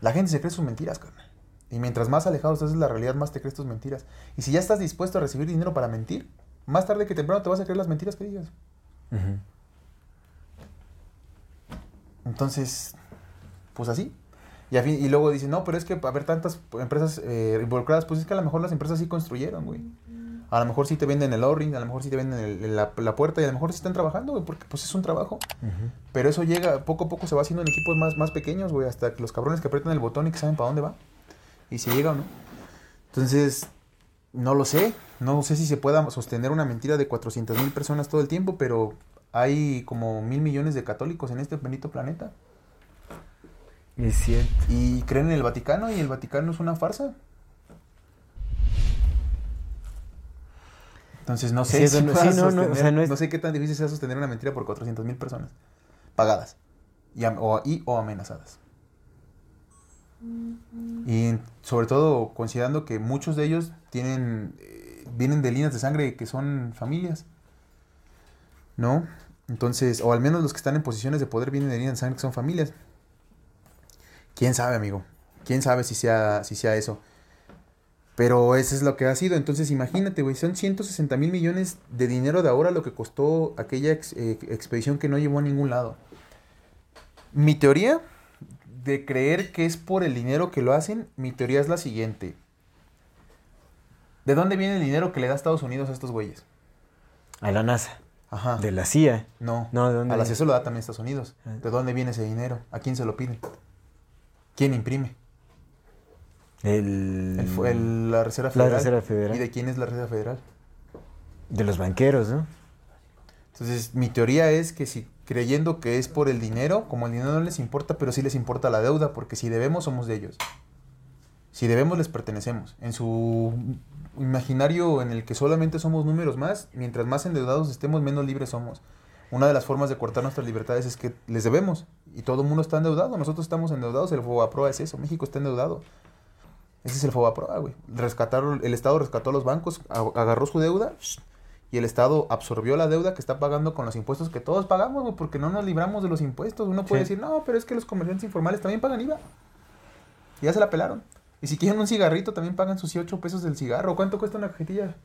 La gente se cree sus mentiras, carnal. Y mientras más alejado estás de la realidad, más te crees tus mentiras. Y si ya estás dispuesto a recibir dinero para mentir, más tarde que temprano te vas a creer las mentiras que digas. Entonces, pues así. Y, y luego dicen, no, pero es que haber tantas empresas eh, involucradas, pues es que a lo mejor las empresas sí construyeron, güey. A lo mejor sí te venden el o-ring, a lo mejor sí te venden la, puerta y a lo mejor sí están trabajando, güey, porque pues es un trabajo. Pero eso llega, poco a poco se va haciendo en equipos más, más pequeños, güey, hasta que los cabrones que aprietan el botón y que saben para dónde va. Y si llega o no. Entonces, no lo sé. No sé si se pueda sostener una mentira de 400 mil personas todo el tiempo, pero hay como mil millones de católicos en este bendito planeta. Es cierto. Y creen en el Vaticano y el Vaticano es una farsa. Entonces no sé si no, sé qué tan difícil sea sostener una mentira por 400 mil personas pagadas y, o, o amenazadas. Y sobre todo considerando que muchos de ellos tienen eh, vienen de líneas de sangre que son familias. ¿No? Entonces, o al menos los que están en posiciones de poder vienen de líneas de sangre que son familias. ¿Quién sabe, amigo? ¿Quién sabe si sea, si sea eso? Pero eso es lo que ha sido. Entonces, imagínate, güey, son 160 mil millones de dinero de ahora lo que costó aquella eh, expedición que no llevó a ningún lado. Mi teoría de creer que es por el dinero que lo hacen, mi teoría es la siguiente. ¿De dónde viene el dinero que le da Estados Unidos a estos güeyes? A la NASA. Ajá. De la CIA. No. no ¿de dónde a la CIA se lo da también Estados Unidos. Ah. ¿De dónde viene ese dinero? ¿A quién se lo piden? ¿Quién imprime? El, la, Reserva Federal. la Reserva Federal. ¿Y de quién es la Reserva Federal? De los banqueros, ¿no? Entonces, mi teoría es que si creyendo que es por el dinero, como el dinero no les importa, pero sí les importa la deuda, porque si debemos somos de ellos. Si debemos les pertenecemos. En su imaginario en el que solamente somos números más, mientras más endeudados estemos, menos libres somos una de las formas de cortar nuestras libertades es que les debemos. Y todo el mundo está endeudado. Nosotros estamos endeudados. El FOBAPROA es eso. México está endeudado. Ese es el FOBAPROA, güey. Rescataron, el Estado rescató a los bancos, agarró su deuda y el Estado absorbió la deuda que está pagando con los impuestos que todos pagamos, güey, porque no nos libramos de los impuestos. Uno puede decir, no, pero es que los comerciantes informales también pagan IVA. Ya se la pelaron. Y si quieren un cigarrito, también pagan sus 8 pesos del cigarro. ¿Cuánto cuesta una cajetilla?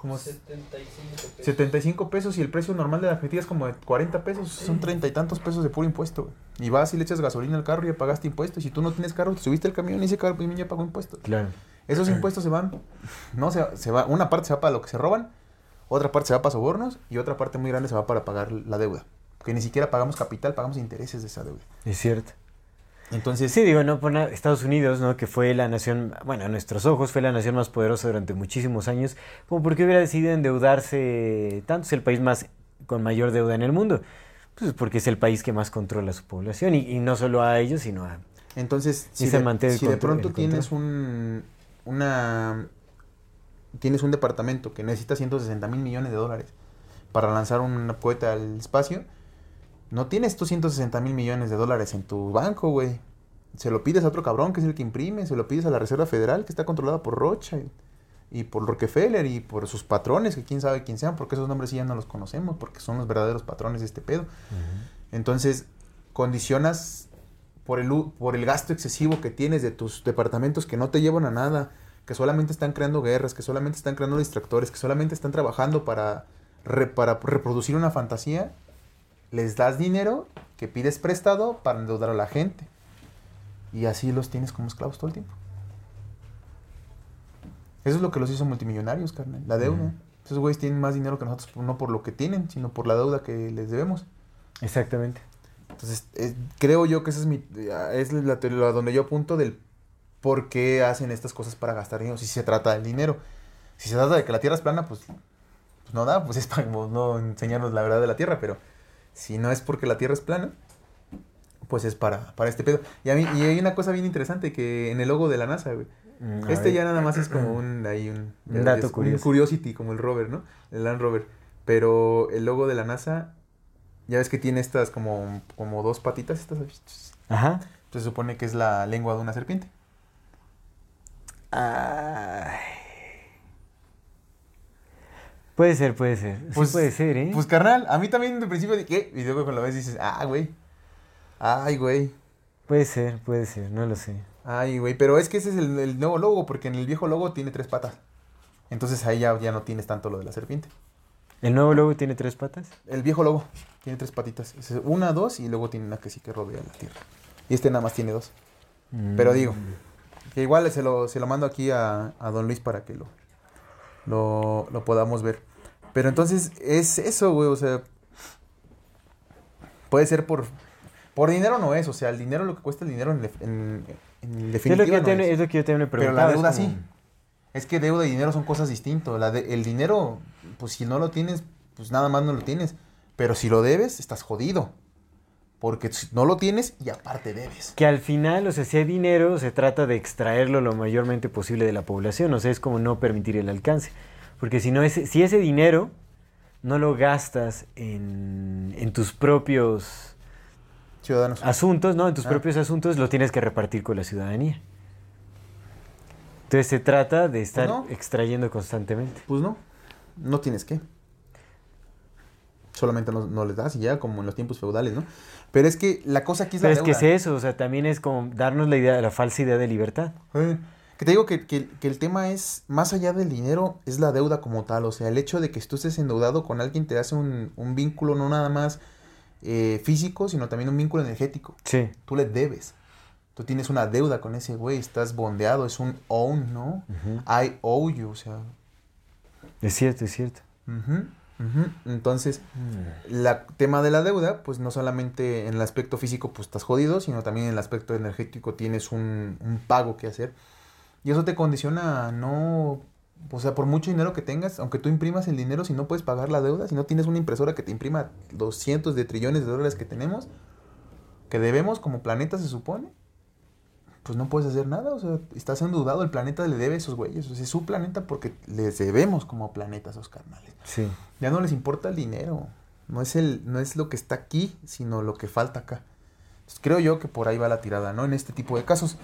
Como 75 pesos. 75 pesos y el precio normal de la cajetilla es como de 40 pesos. Son treinta y tantos pesos de puro impuesto. Y vas y le echas gasolina al carro y ya pagaste impuestos. Y si tú no tienes carro, te subiste el camión y ese carro ya pagó impuestos. Claro. Esos (clears throat) impuestos se van, no se, se va, una parte se va para lo que se roban otra parte se va para sobornos y otra parte muy grande se va para pagar la deuda. Que ni siquiera pagamos capital, pagamos intereses de esa deuda. Es cierto. Entonces, sí, digo, no por Estados Unidos, ¿no? Que fue la nación, bueno, a nuestros ojos fue la nación más poderosa durante muchísimos años, como porque hubiera decidido endeudarse tanto, es el país más con mayor deuda en el mundo. Pues porque es el país que más controla su población y, no solo a ellos, sino a... Entonces, si, de, si de pronto tienes un, una tienes un departamento que necesita 160 mil millones de dólares para lanzar una cohete al espacio, no tienes tú 160 mil millones de dólares en tu banco, güey. Se lo pides a otro cabrón que es el que imprime, se lo pides a la Reserva Federal que está controlada por Rocha y por Rockefeller y por sus patrones, que quién sabe quién sean, porque esos nombres ya no los conocemos, porque son los verdaderos patrones de este pedo. Entonces, condicionas por el, por el gasto excesivo que tienes de tus departamentos que no te llevan a nada, que solamente están creando guerras, que solamente están creando distractores, que solamente están trabajando para, para reproducir una fantasía, les das dinero que pides prestado para endeudar a la gente. Y así los tienes como esclavos todo el tiempo. Eso es lo que los hizo multimillonarios, carnal. La deuda. Esos güeyes tienen más dinero que nosotros, no por lo que tienen, sino por la deuda que les debemos. Exactamente. Entonces, creo yo que esa es mi. Es la, teoría donde yo apunto del por qué hacen estas cosas para gastar dinero, si se trata del dinero. Si se trata de que la Tierra es plana, pues, pues no da, pues es para no enseñarnos la verdad de la Tierra, pero si no es porque la Tierra es plana, pues es para, para este pedo. Y, a mí, y hay una cosa bien interesante que en el logo de la NASA, güey. Mm, este ya nada más es como un, ahí un, dato curioso. Un curiosity, como el rover, ¿no? El Land Rover. Pero el logo de la NASA, ya ves que tiene estas como, como dos patitas, estas. Ajá. Se supone que es la lengua de una serpiente. Puede ser, puede ser. Pues, puede ser, ¿eh? Pues carnal, a mí también de principio de qué, y luego cuando lo ves dices, ah, güey. Ay, güey. Puede ser, puede ser, no lo sé. Ay, güey, pero es que ese es el, nuevo logo, porque en el viejo logo tiene tres patas. Entonces ahí ya, ya no tienes tanto lo de la serpiente. ¿El nuevo logo tiene tres patas? El viejo logo tiene tres patitas. una, dos y luego tiene una que sí que rodea la tierra. Y este nada más tiene dos. Pero digo, que igual se lo, se lo mando aquí a, Don Luis para que lo, lo, podamos ver. Pero entonces es eso, güey, o sea, puede ser por, por dinero no es, o sea, el dinero lo que cuesta el dinero en, en, definitiva es lo, que es. lo que yo te me Pero la deuda sí. Es que deuda y dinero son cosas distintas. La el dinero, pues si no lo tienes, pues nada más no lo tienes. Pero si lo debes, estás jodido. Porque no lo tienes y aparte debes. Que al final, o sea, si hay dinero, se trata de extraerlo lo mayormente posible de la población. O sea, es como no permitir el alcance. Porque si, no ese, si ese dinero no lo gastas en, en tus propios ciudadanos asuntos, ¿no? En tus ah. propios asuntos, lo tienes que repartir con la ciudadanía. Entonces se trata de pues estar extrayendo constantemente. Pues no, no tienes que solamente no, no, les das y ya, como en los tiempos feudales, ¿no? Pero es que la cosa aquí es Pero es que es eso, o sea, también es como darnos la idea, la falsa idea de libertad. Que te digo que, que, el tema es, más allá del dinero, es la deuda como tal. O sea, el hecho de que tú estés endeudado con alguien te hace un, un vínculo no nada más eh, físico, sino también un vínculo energético. Sí. Tú le debes. Tú tienes una deuda con ese güey, estás bondeado, es un own, ¿no? I owe you, o sea. Es cierto, es cierto. Entonces, el mm. tema de la deuda, pues no solamente en el aspecto físico pues estás jodido, sino también en el aspecto energético tienes un, pago que hacer. Y eso te condiciona a no, o sea, por mucho dinero que tengas, aunque tú imprimas el dinero, si no puedes pagar la deuda, si no tienes una impresora que te imprima los cientos de trillones de dólares que tenemos, que debemos como planeta se supone, pues no puedes hacer nada, o sea, estás endeudado, el planeta le debe a esos güeyes, o sea, es su planeta porque les debemos como planeta a esos carnales. Sí. Ya no les importa el dinero, no es, el, no es lo que está aquí, sino lo que falta acá. creo yo que por ahí va la tirada, ¿no? En este tipo de casos.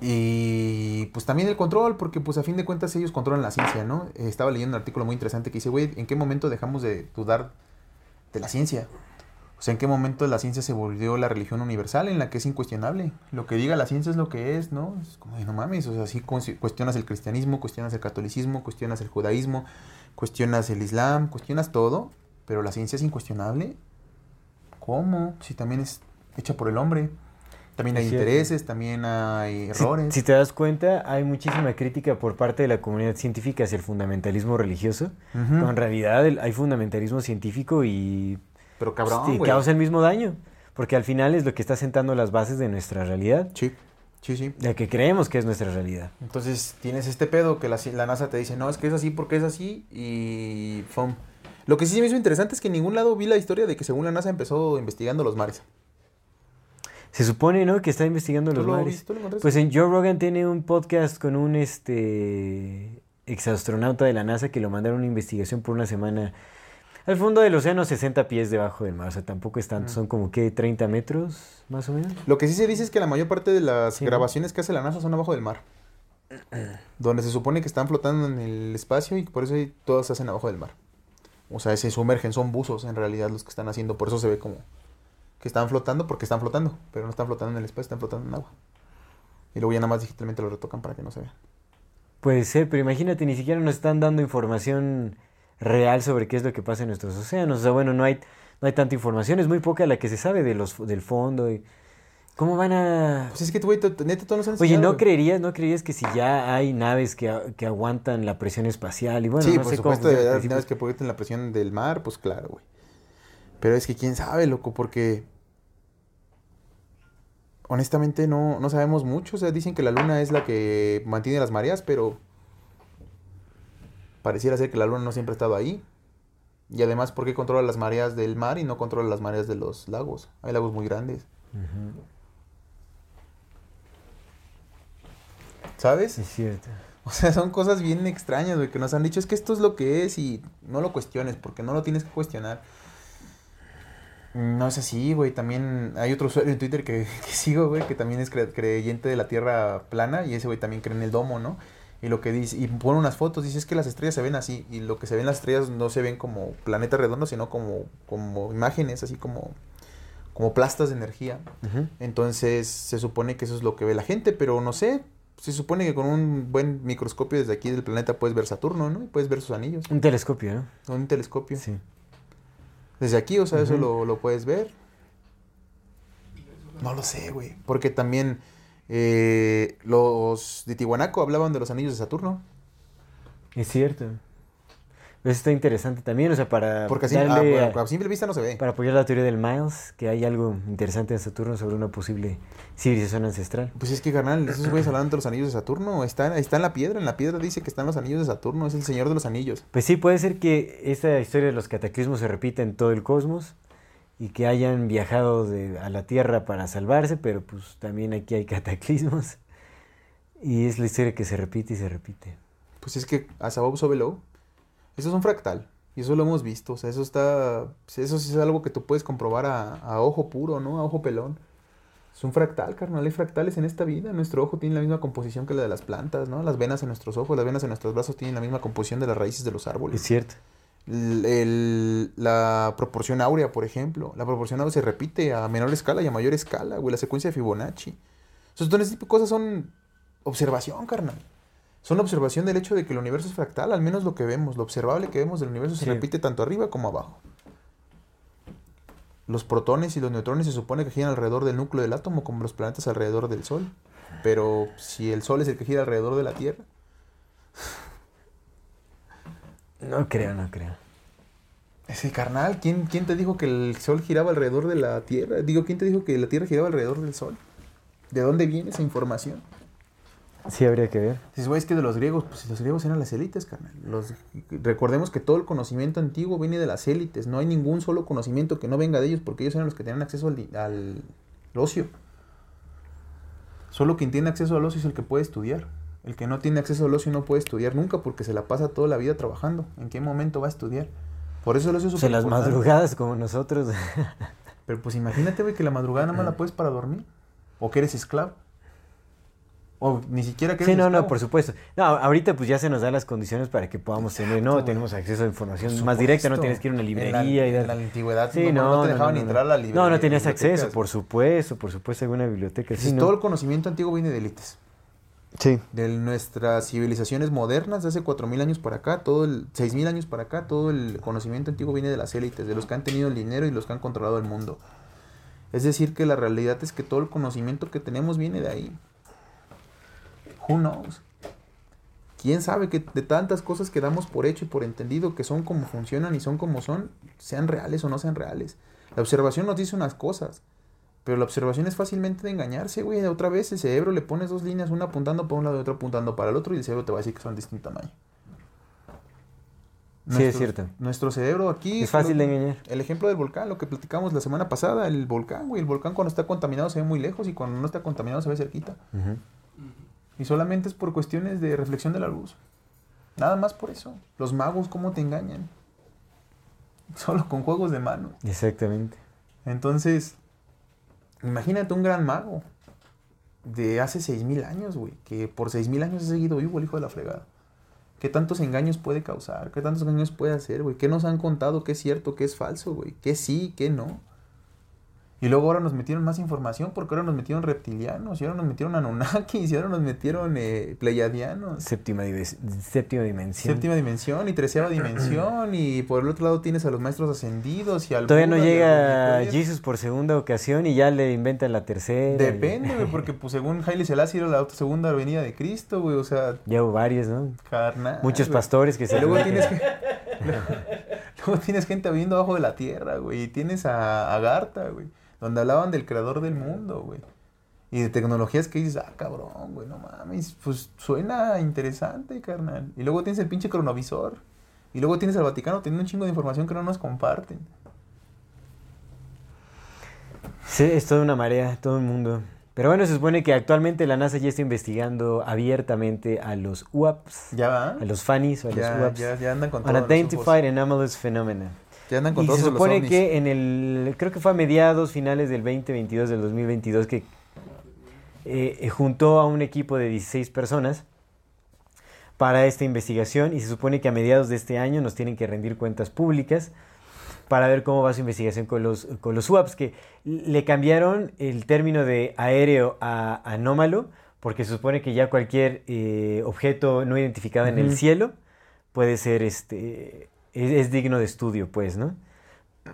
Y pues también el control, porque pues a fin de cuentas ellos controlan la ciencia, ¿no? estaba leyendo un artículo muy interesante que dice, güey, ¿en qué momento dejamos de dudar de la ciencia? O sea, ¿en qué momento la ciencia se volvió la religión universal en la que es incuestionable? Lo que diga la ciencia es lo que es, ¿no? Es como, no mames, o sea, si cuestionas el cristianismo, cuestionas el catolicismo, cuestionas el judaísmo, cuestionas el islam, cuestionas todo, pero la ciencia es incuestionable. ¿Cómo? Si también es hecha por el hombre. También hay intereses, también hay errores. Si, te das cuenta, hay muchísima crítica por parte de la comunidad científica hacia el fundamentalismo religioso. en realidad hay fundamentalismo científico y pero cabrón, sí, causa el mismo daño. Porque al final es lo que está sentando las bases de nuestra realidad. Sí, sí, sí. De que creemos que es nuestra realidad. Entonces tienes este pedo que la, NASA te dice, no, es que es así porque es así y... ¡fum! Lo que sí me hizo interesante es que en ningún lado vi la historia de que según la NASA empezó investigando los mares. Se supone, ¿no? Que está investigando los mares. pues en Joe Rogan tiene un podcast con un este exastronauta de la NASA que lo mandaron a una investigación por una semana el fondo del océano 60 pies debajo del mar, o sea, tampoco es tanto, son como que 30 metros más o menos. Lo que sí se dice es que la mayor parte de las grabaciones que hace la NASA son abajo del mar. (clears throat) donde se supone que están flotando en el espacio y por eso todas se hacen abajo del mar. O sea, se sumergen, son buzos en realidad los que están haciendo, por eso se ve como que están flotando porque están flotando, pero no están flotando en el espacio, están flotando en agua. Y luego ya nada más digitalmente lo retocan para que no se vea. Puede ser, pero imagínate, ni siquiera nos están dando información real sobre qué es lo que pasa en nuestros océanos. O sea, bueno, no hay, no hay tanta información, es muy poca la que se sabe de los, del fondo. Y, ¿Cómo van a...? Pues es que, güey, neta, todos los Oye, ¿no creerías, ¿no creerías que si ya hay naves que, que aguantan la presión espacial? Y bueno, sí, no por sé supuesto, cómo de naves que aguantan la presión del mar, pues claro, güey. Pero es que quién sabe, loco, porque... Honestamente no, no sabemos mucho. O sea, dicen que la luna es la que mantiene las mareas, pero Pareciera ser que la luna no siempre ha estado ahí. Y además, ¿por qué controla las mareas del mar y no controla las mareas de los lagos? Hay lagos muy grandes. ¿Sabes? Es cierto. (laughs) O sea, son cosas bien extrañas, güey, que nos han dicho, es que esto es lo que es y no lo cuestiones, porque no lo tienes que cuestionar. No es así, güey. También hay otro usuario en Twitter que, (laughs) sigo, güey, que también es creyente de la Tierra plana y ese güey también cree en el domo, ¿no? y lo que dice y pone unas fotos dice es que las estrellas se ven así y lo que se ven las estrellas no se ven como planetas redondos sino como como imágenes así como como plastas de energía. Entonces se supone que eso es lo que ve la gente pero no sé se supone que con un buen microscopio desde aquí del planeta puedes ver Saturno no y puedes ver sus anillos. Un telescopio no un telescopio. Sí desde aquí o sea eso lo, lo puedes ver no lo sé güey porque también eh, los de Tihuanaco hablaban de los anillos de Saturno. Es cierto. Eso está interesante también, o sea, para Porque así, ah, a, simple vista no se ve. Para apoyar la teoría del Miles, que hay algo interesante en Saturno sobre una posible civilización ancestral. Pues es que, carnal, esos güeyes hablando de los anillos de Saturno, está, está en la piedra, en la piedra dice que están los anillos de Saturno, es el señor de los anillos. Pues sí, puede ser que esta historia de los cataclismos se repita en todo el cosmos, y que hayan viajado de, a la Tierra para salvarse, pero pues también aquí hay cataclismos. Y es la historia que se repite y se repite. Pues es que a Sabab Sobelo, eso es un fractal. Y eso lo hemos visto. O sea, eso está. Eso sí es algo que tú puedes comprobar a, a ojo puro, ¿no? A ojo pelón. Es un fractal, carnal. Hay fractales en esta vida. Nuestro ojo tiene la misma composición que la de las plantas, ¿no? Las venas en nuestros ojos, las venas en nuestros brazos tienen la misma composición de las raíces de los árboles. Es cierto la proporción áurea, por ejemplo. La proporción áurea se repite a menor escala y a mayor escala, güey. La secuencia de Fibonacci. Entonces, ese tipo de cosas son observación, carnal. Son observación del hecho de que el universo es fractal, al menos lo que vemos, lo observable que vemos del universo se repite tanto arriba como abajo. Los protones y los neutrones se supone que giran alrededor del núcleo del átomo como los planetas alrededor del Sol. Pero si el Sol es el que gira alrededor de la Tierra, no creo, no creo. Ese carnal, ¿quién, ¿quién te dijo que el sol giraba alrededor de la Tierra? Digo, ¿quién te dijo que la Tierra giraba alrededor del sol? ¿De dónde viene esa información? Sí, habría que ver. Si es que de los griegos, pues los griegos eran las élites, carnal. Los, recordemos que todo el conocimiento antiguo viene de las élites. No hay ningún solo conocimiento que no venga de ellos porque ellos eran los que tenían acceso al, al ocio. Solo quien tiene acceso al ocio es el que puede estudiar. El que no tiene acceso al ocio no puede estudiar nunca porque se la pasa toda la vida trabajando. ¿En qué momento va a estudiar? Por eso el ocio es súper las madrugadas como nosotros. Pero pues imagínate, güey, que la madrugada nada más la (laughs) puedes para dormir. O que eres esclavo. O ni siquiera que Sí, no, no, por supuesto. No, ahorita pues ya se nos dan las condiciones para que podamos tener, no, tenemos acceso a información más directa, no tienes que ir a una librería. En la, y la antigüedad sí, no, no, te dejaban entrar a la librería. No, no tenías acceso, por supuesto, por supuesto, alguna biblioteca. Sí, todo el conocimiento antiguo viene de élites. Sí. De nuestras civilizaciones modernas, de hace 4.000 años para acá, todo el 6.000 años para acá, todo el conocimiento antiguo viene de las élites, de los que han tenido el dinero y los que han controlado el mundo. Es decir, que la realidad es que todo el conocimiento que tenemos viene de ahí. Who knows? ¿Quién sabe que de tantas cosas que damos por hecho y por entendido que son como funcionan y son como son, sean reales o no sean reales? La observación nos dice unas cosas, pero la observación es fácilmente de engañarse, güey. Otra vez el cerebro le pones dos líneas, una apuntando para un lado y otra apuntando para el otro, y el cerebro te va a decir que son de distinto tamaño. sí, es cierto. Nuestro cerebro aquí... Es fácil de engañar. El ejemplo del volcán, lo que platicamos la semana pasada, el volcán, güey. El volcán cuando está contaminado se ve muy lejos y cuando no está contaminado se ve cerquita. Y solamente es por cuestiones de reflexión de la luz. Nada más por eso. Los magos, ¿cómo te engañan? (laughs) Solo con juegos de mano. Exactamente. Entonces, imagínate un gran mago de hace 6.000 años, güey, que por 6.000 años ha seguido vivo el hijo de la fregada. ¿Qué tantos engaños puede causar? ¿Qué tantos engaños puede hacer, güey? ¿Qué nos han contado? ¿Qué es cierto? ¿Qué es falso, güey? ¿Qué sí? ¿Qué no? Y luego ahora nos metieron más información porque ahora nos metieron reptilianos, y ahora nos metieron anunnakis, y ahora nos metieron eh, pleiadianos. Séptima, séptima dimensión. Séptima dimensión y treceava dimensión, y por el otro lado tienes a los maestros ascendidos y al Todavía no llega Jesus por segunda ocasión y ya le inventan la tercera. Depende, güey, (laughs) porque pues según Haile Selassie era la segunda venida de Cristo, güey, o sea... Ya hubo varios, ¿no? Carnal. Muchos pastores que se... luego tienes que... (laughs) (laughs) luego, tienes gente viviendo abajo de la tierra, güey, y tienes a, a Garta, güey donde hablaban del creador del mundo, güey. Y de tecnologías que dices, ah, cabrón, güey, no mames, pues suena interesante, carnal. Y luego tienes el pinche cronovisor. Y luego tienes al Vaticano teniendo un chingo de información que no nos comparten. Sí, es toda una marea, todo el mundo. Pero bueno, se supone que actualmente la NASA ya está investigando abiertamente a los UAPs. Ya va. A los FANIs o a los UAPs. Ya, ya andan con todo. Unidentified Anomalous Phenomena y se supone que en el, creo que fue a mediados, finales del 2022, del 2022, que eh, juntó a un equipo de 16 personas para esta investigación y se supone que a mediados de este año nos tienen que rendir cuentas públicas para ver cómo va su investigación con los, con los SWAPs, que le cambiaron el término de aéreo a anómalo, porque se supone que ya cualquier eh, objeto no identificado en el cielo puede ser este es, digno de estudio, pues, ¿no?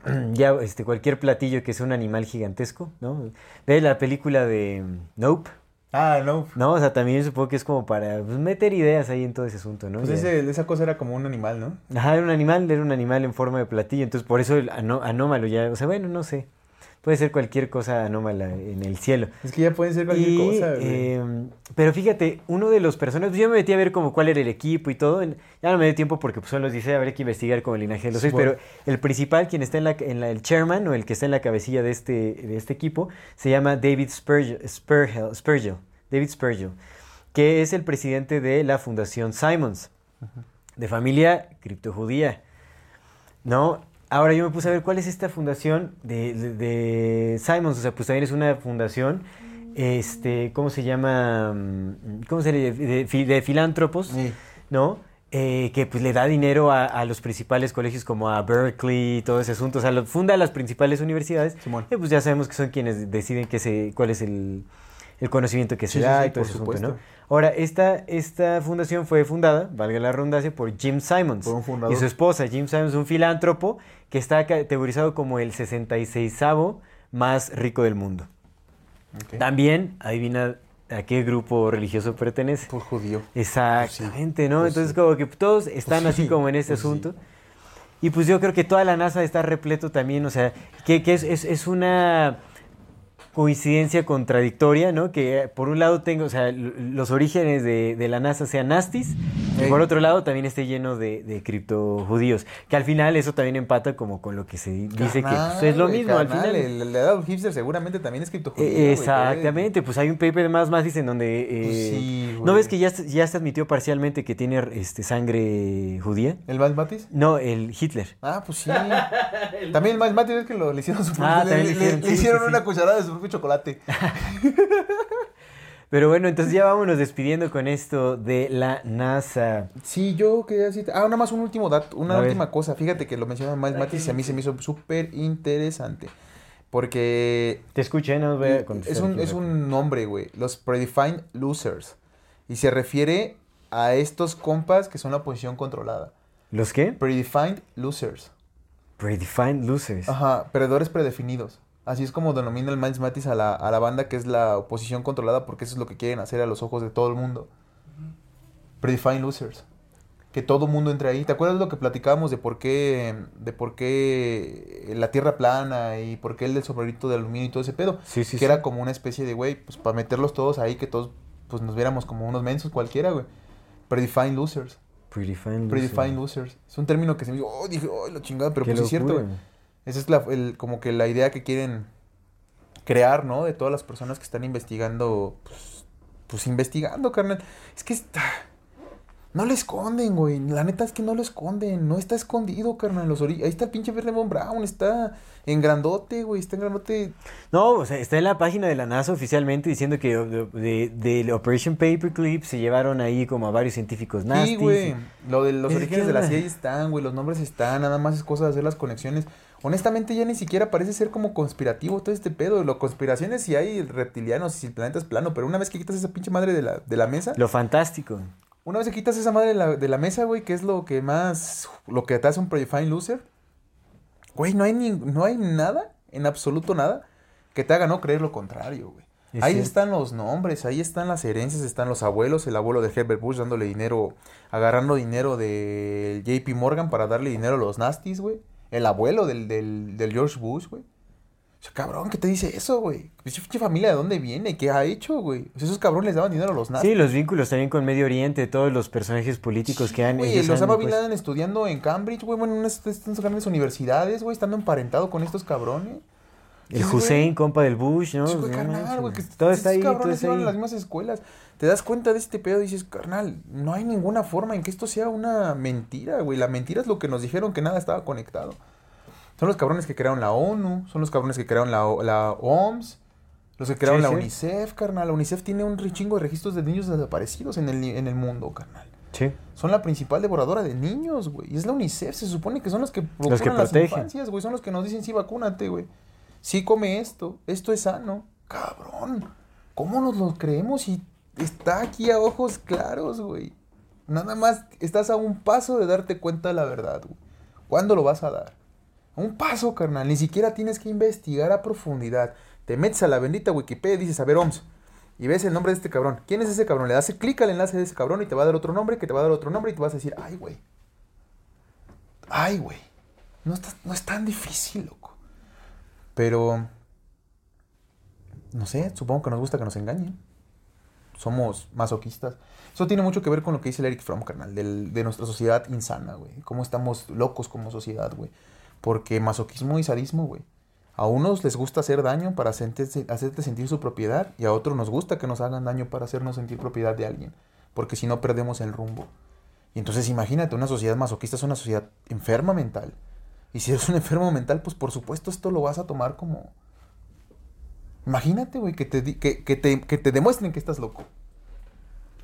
(clears throat) ya este, cualquier platillo que sea un animal gigantesco, ¿no? Ve la película de Nope. Ah, Nope. No, o sea, también supongo que es como para pues, meter ideas ahí en todo ese asunto, ¿no? Pues esa cosa era como un animal, ¿no? Ajá, era un animal, era un animal en forma de platillo, entonces por eso el anómalo ya, o sea, bueno, no sé. Puede ser cualquier cosa anómala en el cielo. Es que ya puede ser cualquier cosa. Em, pero fíjate, uno de los personajes, pues yo me metí a ver como cuál era el equipo y todo. Ya no me dio tiempo porque pues, solo dice, habría que investigar como el linaje de los seis. Pero el principal, quien está en la, en la, el chairman o el que está en la cabecilla de este, de este equipo, se llama David Spurgeon, David Spurgeon, que es el presidente de la Fundación Simons, de familia criptojudía. ¿No? Ahora yo me puse a ver cuál es esta fundación de, de, Simons, o sea, pues también es una fundación, este, ¿cómo se llama? Mm, ¿Cómo se llama? De, filántropos, ¿no? Eh, que pues le da dinero a, los principales colegios como a Berkeley y todo ese asunto, o sea, lo, funda las principales universidades, y pues ya sabemos que son quienes deciden que se, cuál es el, el conocimiento que se da y todo ese asunto, ¿no? Ahora, esta, esta fundación fue fundada, valga la redundancia, por Jim Simons y su esposa. Jim Simons, un filántropo que está categorizado como el 66 más rico del mundo. También, adivina a qué grupo religioso pertenece. Por judío. Exactamente, ¿no? Pues Entonces, como que todos están pues así como en este asunto. Y pues yo creo que toda la NASA está repleto también, o sea, que, que es, es una coincidencia contradictoria, ¿no? Que eh, por un lado tengo, o sea, los orígenes de, de la NASA sean nastis, y por otro lado también esté lleno de, de criptojudíos, que al final eso también empata como con lo que se dice que pues, es lo mismo, al final. El, de Adolf hipster seguramente también es criptojudío. Eh, exactamente, pues hay un paper más más dicen donde... Pues eh, ¿No ves que ya, ya se admitió parcialmente que tiene este, sangre judía? ¿El Miles Matis? No, el Hitler. Ah, pues sí. también el Miles Matis es que lo, le hicieron su ah, le, le, hicieron una cucharada de su chocolate. (laughs) Pero bueno, entonces ya vámonos despidiendo con esto de la NASA. Sí, yo quería decir. Ah, nada más un último dato, una última cosa. Fíjate que lo mencionaba Miles Matis y a mí se me hizo súper interesante. Porque. Te escuché, no voy a Es un, es un nombre, güey. Los Predefined Losers. Y se refiere a estos compas que son la posición controlada. ¿Los qué? Predefined Losers. Predefined Losers. Ajá, perdedores predefinidos. Así es como denomina el Miles Matis a la, a la banda que es la oposición controlada porque eso es lo que quieren hacer a los ojos de todo el mundo. Predefined Losers. Que todo el mundo entre ahí. ¿Te acuerdas lo que platicábamos de por qué de por qué la tierra plana y por qué el del sombrerito de aluminio y todo ese pedo? Sí, sí, que era como una especie de, güey, pues para meterlos todos ahí, que todos pues nos viéramos como unos mensos cualquiera, güey. Predefined Losers. Predefined, Predefined losers. Es un término que se me dijo, oh, dije, oh, la chingada, pero pues es cierto, güey. Esa es la, el, como que la idea que quieren crear, ¿no? De todas las personas que están investigando, pues, pues investigando, carnal. Es que está... No le esconden, güey. La neta es que no lo esconden. No está escondido, carnal. Los Ahí está el pinche Verde Brown. Está en grandote, güey. Está en grandote. No, o sea, está en la página de la NASA oficialmente diciendo que de, de, Operation Paperclip se llevaron ahí como a varios científicos nazis. Sí, güey. Lo de los orígenes de la CIA están, güey. Los nombres están. Nada más es cosa de hacer las conexiones. Honestamente ya ni siquiera parece ser como conspirativo todo este pedo. Lo conspiraciones si hay reptilianos y si el planeta es plano. Pero una vez que quitas esa pinche madre de la, de la mesa. Lo fantástico. Una vez que quitas esa madre de la, mesa, güey, que es lo que más. Lo que te hace un predefined loser. Güey, no hay, ni, no hay nada, en absoluto nada, que te haga no creer lo contrario, güey. Ahí están los nombres, ahí están las herencias, están los abuelos, el abuelo de Herbert Bush dándole dinero, agarrando dinero de JP Morgan para darle dinero a los nasties, güey. El abuelo del, del, del George Bush, güey cabrón, ¿qué te dice eso, güey? ¿Qué familia de dónde viene? ¿Qué ha hecho, güey? esos cabrones les daban dinero a los nazis. Sí, los vínculos también con Medio Oriente, todos los personajes políticos que han... Güey, los Osama Bin Laden estudiando en Cambridge, güey, bueno, en unas, grandes universidades, güey, estando emparentado con estos cabrones. El Hussein, compa del Bush, ¿no? Sí, carnal, güey, que todo está ahí, todo está ahí. las mismas escuelas. Te das cuenta de este pedo y dices, carnal, no hay ninguna forma en que esto sea una mentira, güey. La mentira es lo que nos dijeron que nada estaba conectado. Son los cabrones que crearon la ONU, son los cabrones que crearon la, la OMS, los que crearon la UNICEF, carnal. La UNICEF tiene un chingo de registros de niños desaparecidos en el, en el mundo, carnal. Sí. Son la principal devoradora de niños, güey. Y es la UNICEF, se supone que son los que procuran que las infancias, güey. Son los que nos dicen, sí, vacúnate, güey. Sí, come esto. Esto es sano. Cabrón. ¿Cómo nos lo creemos y está aquí a ojos claros, güey? Nada más estás a un paso de darte cuenta de la verdad, güey. ¿Cuándo lo vas a dar? Un paso, carnal. Ni siquiera tienes que investigar a profundidad. Te metes a la bendita Wikipedia y dices, a ver, OMS. Y ves el nombre de este cabrón. ¿Quién es ese cabrón? Le das clic al enlace de ese cabrón y te va a dar otro nombre, que te va a dar otro nombre y te vas a decir, ay, güey. Ay, güey. No es tan difícil, loco. Pero... No sé, supongo que nos gusta que nos engañen. Somos masoquistas. Eso tiene mucho que ver con lo que dice el Eric Fromm, carnal, de nuestra sociedad insana, güey. Cómo estamos locos como sociedad, güey. Porque masoquismo y sadismo, güey. A unos les gusta hacer daño para hacerte, sentir su propiedad y a otros nos gusta que nos hagan daño para hacernos sentir propiedad de alguien. Porque si no perdemos el rumbo. Y entonces imagínate, una sociedad masoquista es una sociedad enferma mental. Y si eres un enfermo mental, pues por supuesto esto lo vas a tomar como... Imagínate, güey, que te, que, que, te, que te demuestren que estás loco.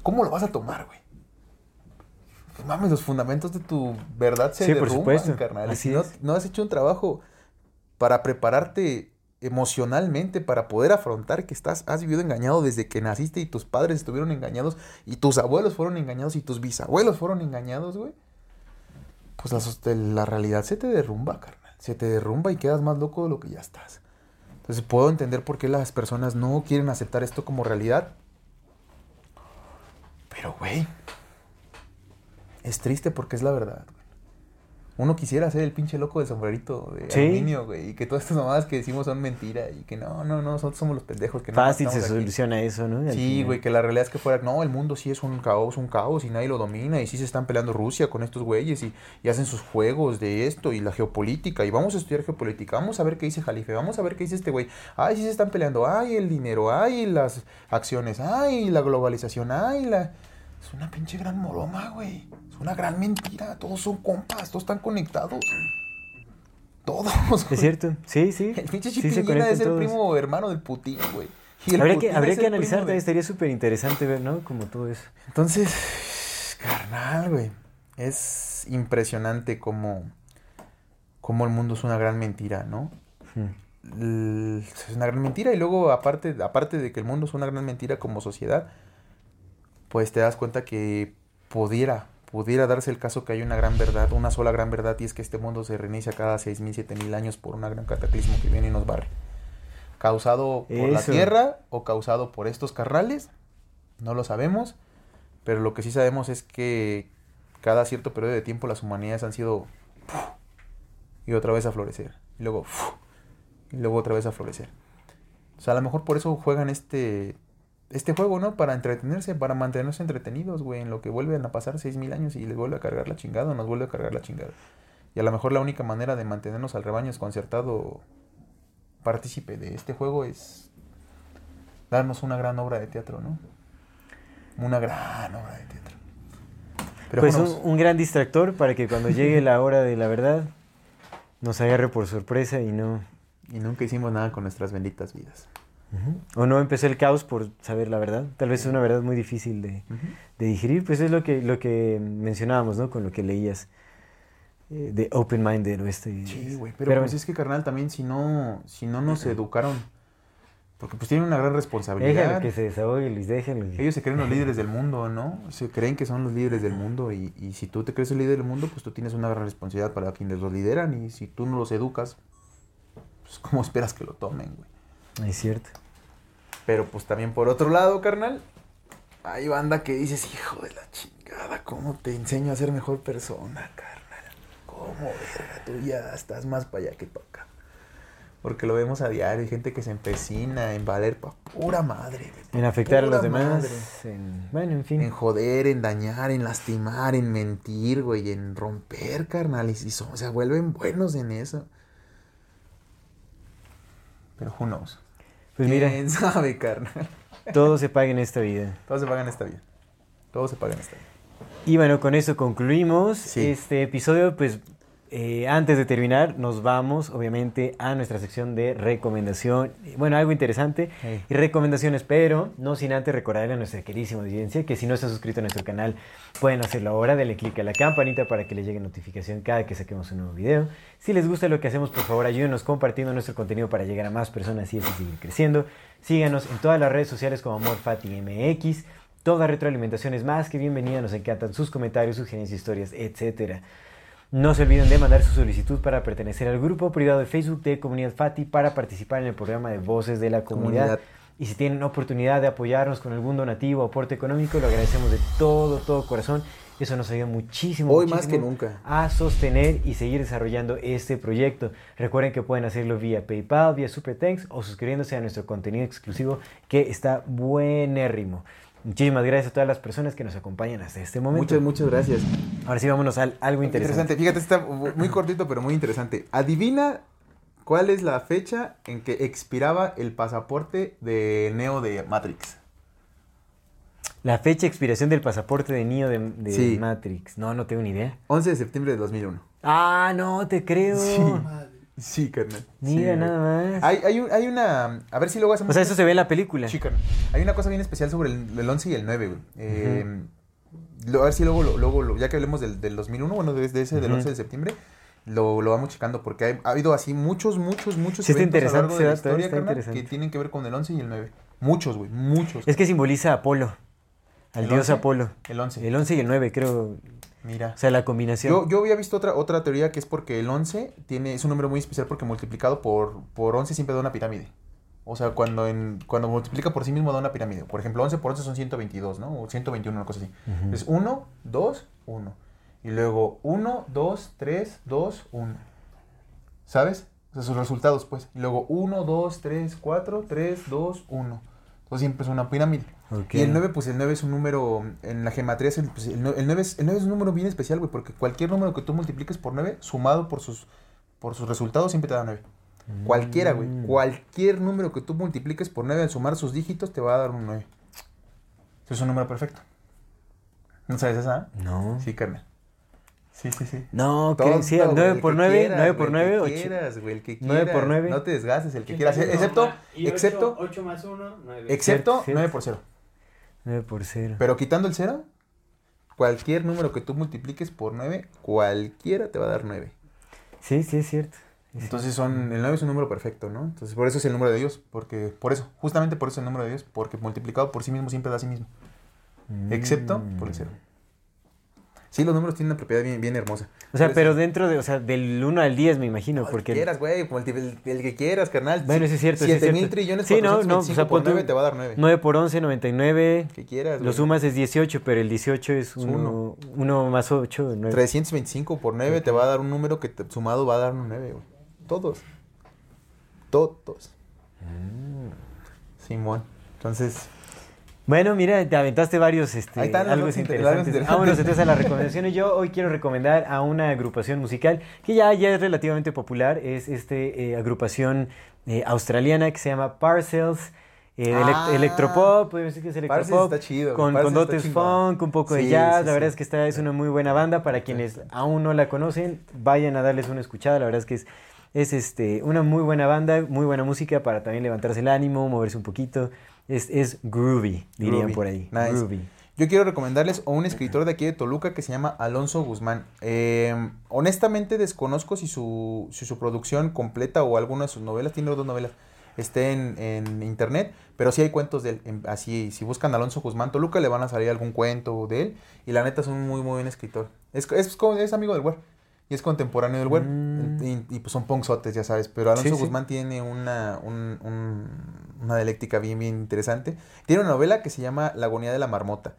¿Cómo lo vas a tomar, güey? mames, los fundamentos de tu verdad se derrumban, carnal. si no, has hecho un trabajo para prepararte emocionalmente para poder afrontar que estás, has vivido engañado desde que naciste y tus padres estuvieron engañados y tus abuelos fueron engañados y tus bisabuelos fueron engañados, güey. Pues la, la realidad se te derrumba, carnal. Se te derrumba y quedas más loco de lo que ya estás. Entonces puedo entender por qué las personas no quieren aceptar esto como realidad. Pero, güey, es triste porque es la verdad. Uno quisiera ser el pinche loco del sombrerito de aluminio, güey, y que todas estas mamadas que decimos son mentira y que no, no, no, nosotros somos los pendejos que no Fácil se soluciona eso, ¿no? sí, güey, que la realidad es que fuera, no, el mundo sí es un caos, un caos y nadie lo domina y sí se están peleando Rusia con estos güeyes y, y hacen sus juegos de esto y la geopolítica y vamos a estudiar geopolítica, vamos a ver qué dice Jalife, vamos a ver qué dice este güey, ay, sí se están peleando, ay, el dinero, ay, las acciones, ay, la globalización, ay, la... Es una pinche gran moroma, güey. Una gran mentira. Todos son compas, todos están conectados. Todos. Es (laughs) cierto, sí, sí. El pinche Chipinguina es el primo hermano del Putin, güey. habría que, habría que analizar, estaría súper interesante ver, ¿no? Como todo eso. Entonces, carnal, güey. Es impresionante cómo, cómo el mundo es una gran mentira, ¿no? Es una gran mentira y luego aparte, aparte de que el mundo es una gran mentira como sociedad, pues te das cuenta que pudiera, pudiera darse el caso que hay una gran verdad, una sola gran verdad y es que este mundo se reinicia cada 6.000, 7.000 años por una gran cataclismo que viene y nos barre. Causado por la Tierra o causado por estos carrales, no lo sabemos, pero lo que sí sabemos es que cada cierto periodo de tiempo las humanidades han sido y otra vez a florecer, y luego y luego otra vez a florecer. O sea, a lo mejor por eso juegan este este juego, ¿no? Para entretenerse, para mantenerse entretenidos, güey, en lo que vuelven a pasar seis mil años y les vuelve a cargar la chingada o nos vuelve a cargar la chingada. Y a lo mejor la única manera de mantenernos al rebaño es concertado partícipe de este juego es darnos una gran obra de teatro, ¿no? Una gran obra de teatro. pues un, gran distractor para que cuando llegue la hora de la verdad nos agarre por sorpresa y no... Y nunca hicimos nada con nuestras benditas vidas. O no empezó el caos por saber la verdad. Tal vez es una verdad muy difícil de, de, digerir. Pues es lo que, lo que mencionábamos, ¿no? Con lo que leías. Eh, de open-minded o este... Sí, güey, pero, pues es que carnal también si no, si no nos educaron, porque pues tienen una gran responsabilidad. Que se desahogue, Luis, déjenlo. Ellos se creen los (laughs) líderes del mundo, ¿no? Se creen que son los líderes del mundo y, y si tú te crees el líder del mundo, pues tú tienes una gran responsabilidad para quienes los lideran y si tú no los educas, pues ¿cómo esperas que lo tomen, güey? Es cierto. Pero pues también por otro lado, carnal, hay banda que dices, hijo de la chingada, ¿cómo te enseño a ser mejor persona, carnal? ¿Cómo, verga? Tú ya estás más para allá que para acá. Porque lo vemos a diario, hay gente que se empecina en valer pa' pura madre. En afectar a los demás. En, bueno, en fin. En joder, en dañar, en lastimar, en mentir, güey, en romper, carnal. Y, son, se vuelven buenos en eso. Pero who knows. Pues mira. ¿Quién (laughs) sabe, carnal? Todo se paga en esta vida. Todo se paga en esta vida. Todo se paga en esta vida. Y bueno, con eso concluimos este episodio. Pues eh, antes de terminar, nos vamos obviamente a nuestra sección de recomendación. Bueno, algo interesante y recomendaciones, pero no sin antes recordarle a nuestra queridísima audiencia que si no se han suscrito a nuestro canal, pueden hacerlo ahora. Denle clic a la campanita para que les llegue notificación cada que saquemos un nuevo video. Si les gusta lo que hacemos, por favor, ayúdenos compartiendo nuestro contenido para llegar a más personas y así seguir creciendo. Síganos en todas las redes sociales como AmorFatiMX. Toda retroalimentación es más que bienvenida, nos encantan sus comentarios, sugerencias, historias, etc. No se olviden de mandar su solicitud para pertenecer al grupo privado de Facebook de Comunidad Fati para participar en el programa de Voces de la Comunidad. Y si tienen oportunidad de apoyarnos con algún donativo o aporte económico, lo agradecemos de todo, todo corazón. Eso nos ayuda muchísimo. Hoy más que nunca. A sostener y seguir desarrollando este proyecto. Recuerden que pueden hacerlo vía PayPal, vía Super Thanks o suscribiéndose a nuestro contenido exclusivo que está buenérrimo. Muchísimas gracias a todas las personas que nos acompañan hasta este momento. Muchas, muchas gracias. Ahora sí, vámonos a algo interesante. Interesante, fíjate, está muy cortito, pero muy interesante. Adivina cuál es la fecha en que expiraba el pasaporte de Neo de Matrix. La fecha de expiración del pasaporte de Neo de, Matrix. No, no tengo ni idea. 11 de septiembre de 2001. Ah, no, te creo. Sí. Sí, carnal. Mira, nada más. Hay, hay, hay, una. A ver si luego hacemos. O sea, eso se ve en la película. Sí, carnal. Hay una cosa bien especial sobre el, el 11 y el 9, güey. Eh, a ver si luego, luego, ya que hablemos del, del 2001, bueno, desde ese del 11 de septiembre, lo, lo, vamos checando porque ha, habido así muchos, muchos, muchos sí, eventos a lo largo de la historia, carnal, que tienen que ver con el 11 y el 9. Muchos, güey, muchos. Es que simboliza a Apolo. Al dios Apolo. El 11. El 11 y el 9, creo. Mira. O sea, la combinación. Yo, yo había visto otra, otra teoría que es porque el 11 tiene, es un número muy especial porque multiplicado por, por 11 siempre da una pirámide. O sea, cuando, en, cuando multiplica por sí mismo da una pirámide. Por ejemplo, 11 por 11 son 122, ¿no? O 121, una cosa así. Es 1, 2, 1. Y luego 1, 2, 3, 2, 1. ¿Sabes? O sea, sus resultados, pues. Y luego 1, 2, 3, 4, 3, 2, 1. Entonces siempre es una pirámide. Y el 9, pues el 9 es un número, en la gematría, es el, pues, el, 9 es, el 9 es un número bien especial, güey, porque cualquier número que tú multipliques por 9, sumado por sus, por sus resultados, siempre te da 9. Cualquiera, güey. Mm. Cualquier número que tú multipliques por 9 al sumar sus dígitos te va a dar un 9. Eso es un número perfecto. ¿No sabes esa? No. Sí, carnal. Sí, sí, sí. No, que sí, 9 por 9, 9 por 9, 8. quieras, güey, el que quieras. 9 por 9. No te desgastes, el que quieras. Excepto, excepto. 8 más 1, 9. Excepto 9 por 0. 9 por 0. Pero quitando el 0, cualquier número que tú multipliques por 9, cualquiera te va a dar 9. Sí, sí, es cierto. Entonces son, el 9 es un número perfecto, ¿no? Entonces por eso es el número de Dios, porque, por eso, justamente por eso es el número de Dios, porque multiplicado por sí mismo siempre da a sí mismo. Excepto por el 0. Sí, los números tienen una propiedad bien, bien hermosa. O sea, pero dentro de, o sea, del 1 al 10 me imagino. porque... El que quieras, güey, el, el, que quieras, carnal. Bueno, eso es cierto. 7 mil trillones sí, no, no, o sea, por 9 te va a dar 9. 9 por 11, 99. Que quieras, Lo sumas es 18, pero el 18 es 1. 1 más 8, 9. 325 por 9 okay. te va a dar un número que te, sumado va a dar un 9, güey. Todos. Todos. Mm. Simón. Entonces, bueno, mira, te aventaste varios este, Ahí están algo interesantes. Vámonos entonces a las recomendaciones. Yo hoy quiero recomendar a una agrupación musical que ya, ya es relativamente popular. Es esta eh, agrupación eh, australiana que se llama Parcels. Eh, ah, electropop, podemos decir que es electropop. Está chido, con, con dotes funk, un poco sí, de jazz. Sí, la verdad sí. es que esta es una muy buena banda. Para quienes aún no la conocen, vayan a darles una escuchada. La verdad es que es, es este, una muy buena banda, muy buena música para también levantarse el ánimo, moverse un poquito. Es, es groovy, dirían groovy. por ahí. Nice. Groovy. Yo quiero recomendarles a un escritor de aquí de Toluca que se llama Alonso Guzmán. Eh, honestamente desconozco si su, si su producción completa o alguna de sus novelas, tiene dos novelas, esté en, en internet, pero sí hay cuentos de él. En, así, si buscan Alonso Guzmán Toluca le van a salir algún cuento de él. Y la neta es un muy, muy buen escritor. Es, es, es amigo del web y es contemporáneo del web. Mm. Y, y, pues son punksotes, ya sabes. Pero Alonso sí, Guzmán sí. tiene una, un, un, una dialéctica bien, bien interesante. Tiene una novela que se llama La agonía de la marmota.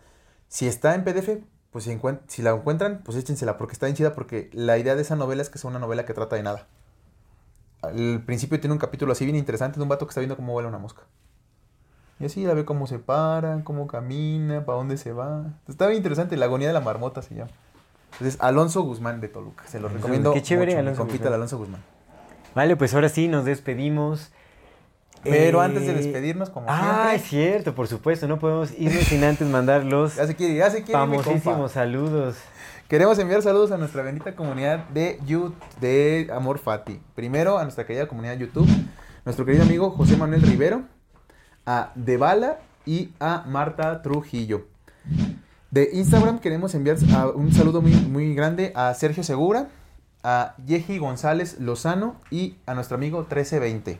Si está en PDF, pues si, si la encuentran, pues échensela, porque está bien chida, porque la idea de esa novela es que es una novela que trata de nada. Al principio tiene un capítulo así bien interesante de un vato que está viendo cómo vuela una mosca. Y así la ve cómo se para, cómo camina, para dónde se va. Está bien interesante, La agonía de la marmota se llama. Entonces, Alonso Guzmán de Toluca. Se lo recomiendo. Qué chévere, mucho, Alonso compita Guzmán. Alonso Guzmán. Vale, pues ahora sí nos despedimos. Pero eh... antes de despedirnos, como Ah, siempre, es cierto, por supuesto. No podemos irnos sin antes mandar los (laughs) ya se quiere, ya se quiere, famosísimos saludos. Queremos enviar saludos a nuestra bendita comunidad de, YouTube, de Amor Fati. Primero a nuestra querida comunidad de YouTube, nuestro querido amigo José Manuel Rivero, a Debala y a Marta Trujillo. De Instagram queremos enviar un saludo muy, muy grande a Sergio Segura, a Yeji González Lozano y a nuestro amigo 1320.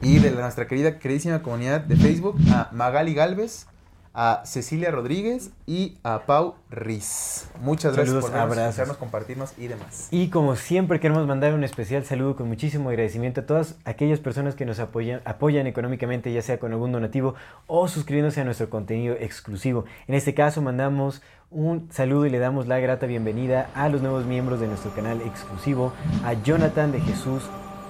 Y de la, nuestra querida, queridísima comunidad de Facebook, a Magali Galvez, a Cecilia Rodríguez y a Pau Riz. Muchas Saludos, gracias por abrazos. compartirnos y demás. Y como siempre queremos mandar un especial saludo con muchísimo agradecimiento a todas aquellas personas que nos apoyan, apoyan económicamente, ya sea con algún donativo o suscribiéndose a nuestro contenido exclusivo. En este caso mandamos un saludo y le damos la grata bienvenida a los nuevos miembros de nuestro canal exclusivo, a Jonathan de Jesús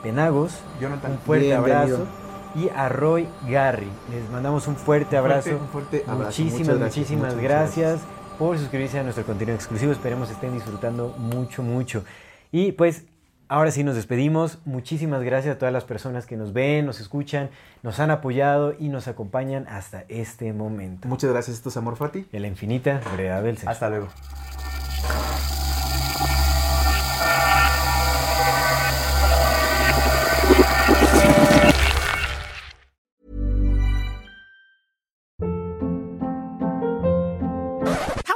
Penagos, Jonathan, un fuerte bienvenido. abrazo. Y a Roy Garry, les mandamos un fuerte abrazo. Un fuerte, un fuerte abrazo. Muchísimas, gracias, muchísimas gracias, por suscribirse a nuestro contenido exclusivo. Esperemos estén disfrutando mucho, mucho. Y pues ahora sí nos despedimos. Muchísimas gracias a todas las personas que nos ven, nos escuchan, nos han apoyado y nos acompañan hasta este momento. Muchas gracias, esto es Amor Fati. En la infinita brevedad del ser. Hasta luego.